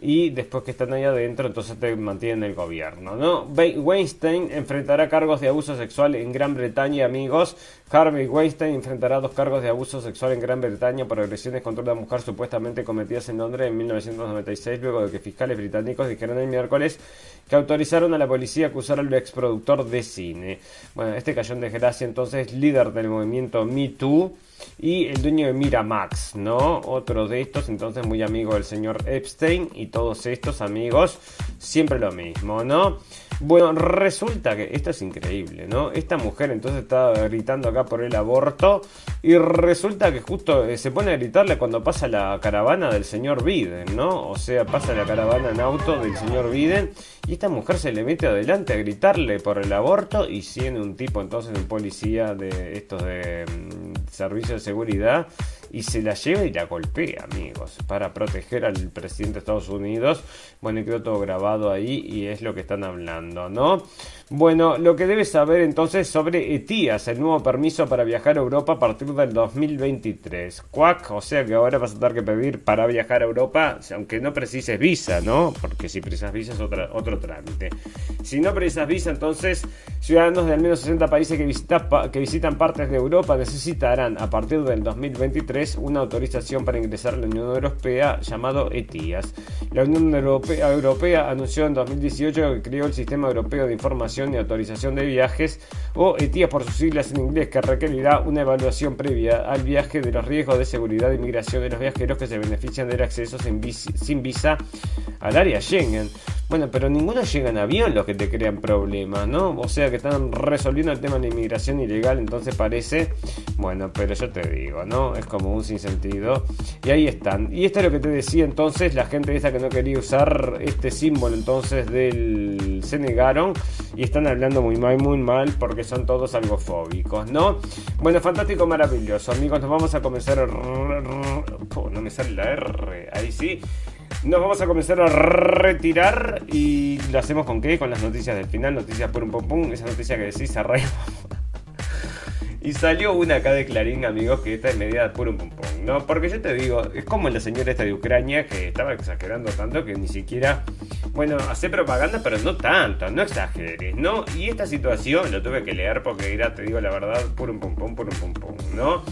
y después que están ahí adentro, entonces te mantienen el gobierno, ¿no? Weinstein enfrentará cargos de abuso sexual en Gran Bretaña, amigos. Harvey Weinstein enfrentará dos cargos de abuso sexual en Gran Bretaña por agresiones contra una mujer supuestamente cometidas en Londres en 1996, luego de que fiscales británicos dijeron el miércoles que autorizaron a la policía a acusar al exproductor de cine. Bueno, este cayó en desgracia entonces líder del movimiento Me Too y el dueño de Miramax, ¿no? Otro de estos, entonces muy amigo del señor Epstein y todos estos amigos, siempre lo mismo, ¿no? Bueno, resulta que esto es increíble, ¿no? Esta mujer entonces está gritando acá por el aborto y resulta que justo eh, se pone a gritarle cuando pasa la caravana del señor Biden, ¿no? O sea, pasa la caravana en auto del señor Biden y esta mujer se le mete adelante a gritarle por el aborto y siendo un tipo entonces un policía de estos de mm, servicio de seguridad y se la lleva y la golpea, amigos, para proteger al presidente de Estados Unidos. Bueno, y quedó todo grabado ahí y es lo que están hablando, ¿no? Bueno, lo que debes saber entonces sobre ETIAS, el nuevo permiso para viajar a Europa a partir del 2023. Cuac, o sea que ahora vas a tener que pedir para viajar a Europa, aunque no precises visa, ¿no? Porque si precisas visa es otro trámite. Si no precisas visa, entonces ciudadanos de al menos 60 países que, que visitan partes de Europa necesitarán a partir del 2023 una autorización para ingresar a la Unión Europea llamado ETIAS. La Unión Europea anunció en 2018 que creó el Sistema Europeo de Información y autorización de viajes, o ETIAS por sus siglas en inglés, que requerirá una evaluación previa al viaje de los riesgos de seguridad e inmigración de los viajeros que se benefician del acceso sin visa al área Schengen. Bueno, pero ninguno llega en avión los que te crean problemas, ¿no? O sea que están resolviendo el tema de la inmigración ilegal, entonces parece, bueno, pero yo te digo, ¿no? Es como un sinsentido. Y ahí están. Y esto es lo que te decía entonces, la gente esa que no quería usar este símbolo entonces del... se negaron y están hablando muy mal, muy mal porque son todos algo fóbicos, ¿no? Bueno, fantástico, maravilloso, amigos, nos vamos a comenzar no me sale la R, ahí sí. Nos vamos a comenzar a retirar y lo hacemos con qué? Con las noticias del final, noticias por un pum pum, esa noticia que decís a *laughs* Y salió una acá de Clarín, amigos, que esta es media puro pum pum, ¿no? Porque yo te digo, es como la señora esta de Ucrania que estaba exagerando tanto que ni siquiera, bueno, hace propaganda, pero no tanto, no exageres, ¿no? Y esta situación lo tuve que leer porque era, te digo la verdad, puro pum pum, pum pum, ¿no?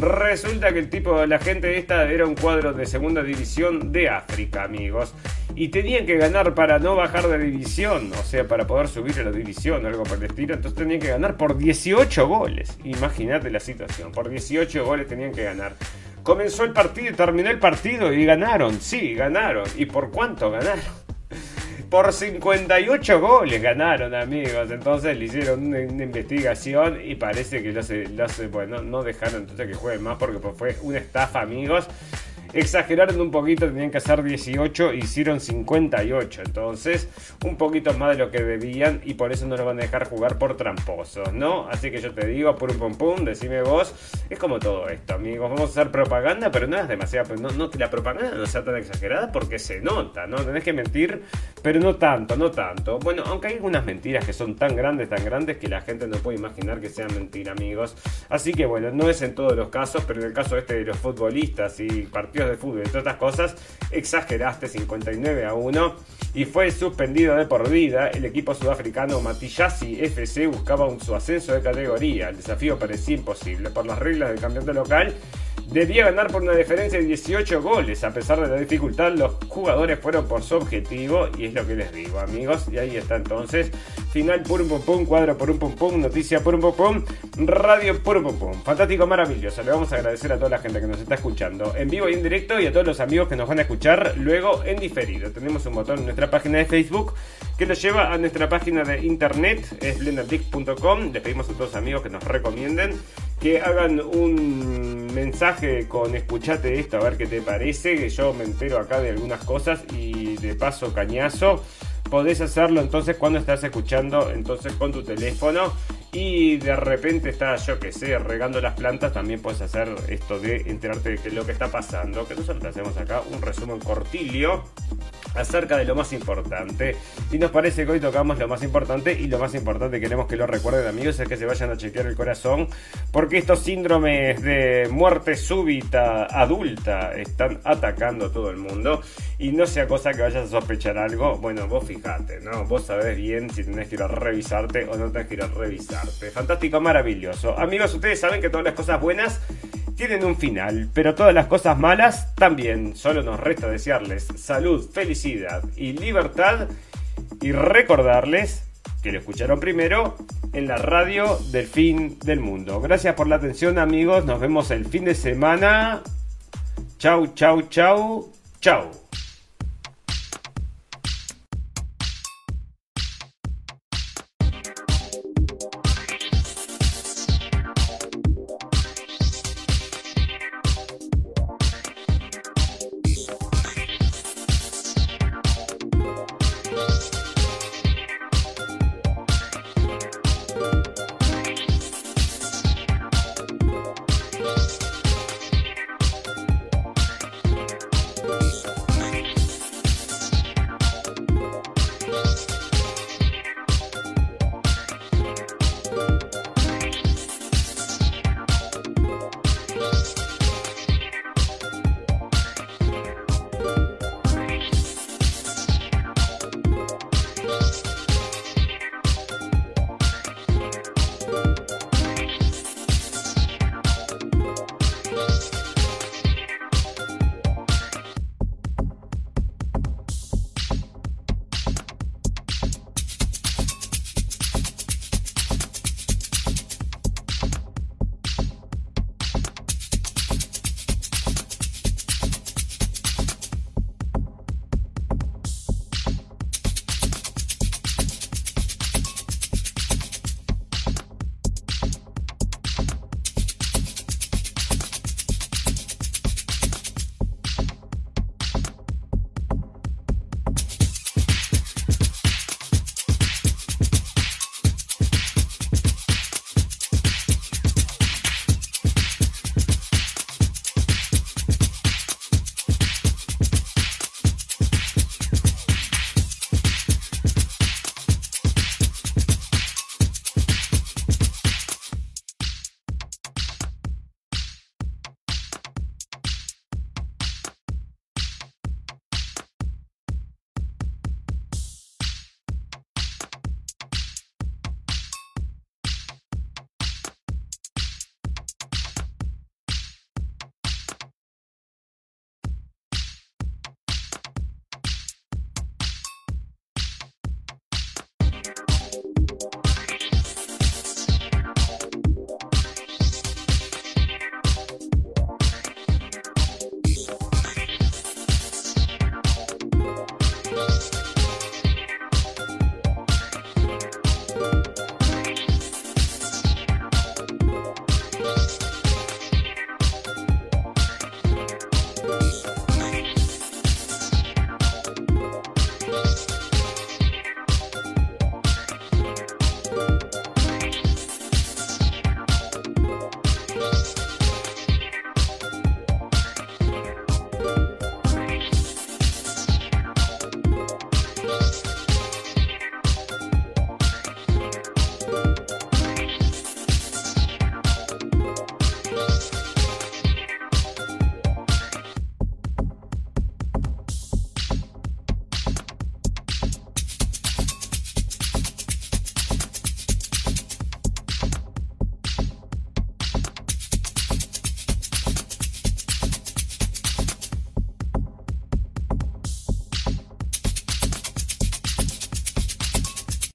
Resulta que el tipo, la gente esta era un cuadro de segunda división de África, amigos y tenían que ganar para no bajar de división, o sea, para poder subir a la división o algo por el estilo, entonces tenían que ganar por 18 goles. Imagínate la situación, por 18 goles tenían que ganar. Comenzó el partido, terminó el partido y ganaron, sí, ganaron. ¿Y por cuánto ganaron? Por 58 goles ganaron, amigos. Entonces le hicieron una, investigación y parece que los, no dejaron entonces que jueguen más porque fue una estafa, amigos exageraron un poquito, tenían que hacer 18, hicieron 58. Entonces, un poquito más de lo que debían y por eso no lo van a dejar jugar por tramposos, ¿no? Así que yo te digo, pum pum pum, decime vos. Es como todo esto, amigos. Vamos a hacer propaganda, pero no es demasiado. No, no, la propaganda no sea tan exagerada porque se nota, ¿no? Tenés que mentir, pero no tanto, no tanto. Bueno, aunque hay algunas mentiras que son tan grandes, tan grandes que la gente no puede imaginar que sean mentiras, amigos. Así que bueno, no es en todos los casos, pero en el caso este de los futbolistas y partidos de fútbol, entre otras cosas, exageraste 59 a 1 y fue suspendido de por vida. El equipo sudafricano Matillasi FC buscaba un, su ascenso de categoría. El desafío parecía imposible. Por las reglas del campeonato local, debía ganar por una diferencia de 18 goles. A pesar de la dificultad, los jugadores fueron por su objetivo y es lo que les digo, amigos. Y ahí está entonces. Final por un pum pum, cuadro por un pum pum, noticia por un pum pum, radio por un pum pum. Fantástico, maravilloso. Le vamos a agradecer a toda la gente que nos está escuchando en vivo y en directo y a todos los amigos que nos van a escuchar luego en diferido. Tenemos un botón en nuestra página de Facebook que nos lleva a nuestra página de internet, es blenderdix.com. Le pedimos a todos amigos que nos recomienden que hagan un mensaje con escuchate esto, a ver qué te parece, que yo me entero acá de algunas cosas y de paso cañazo. Podés hacerlo entonces cuando estás escuchando entonces con tu teléfono y de repente estás, yo que sé, regando las plantas, también puedes hacer esto de enterarte de qué lo que está pasando, que nosotros hacemos acá un resumen cortilio acerca de lo más importante. Y nos parece que hoy tocamos lo más importante y lo más importante queremos que lo recuerden amigos es que se vayan a chequear el corazón porque estos síndromes de muerte súbita adulta están atacando a todo el mundo y no sea cosa que vayas a sospechar algo, bueno, vos fijate, ¿no? Vos sabés bien si tenés que ir a revisarte o no tenés que ir a Fantástico, maravilloso. Amigos, ustedes saben que todas las cosas buenas tienen un final, pero todas las cosas malas también. Solo nos resta desearles salud, felicidad y libertad y recordarles que lo escucharon primero en la radio del fin del mundo. Gracias por la atención amigos, nos vemos el fin de semana. Chau, chau, chau, chau.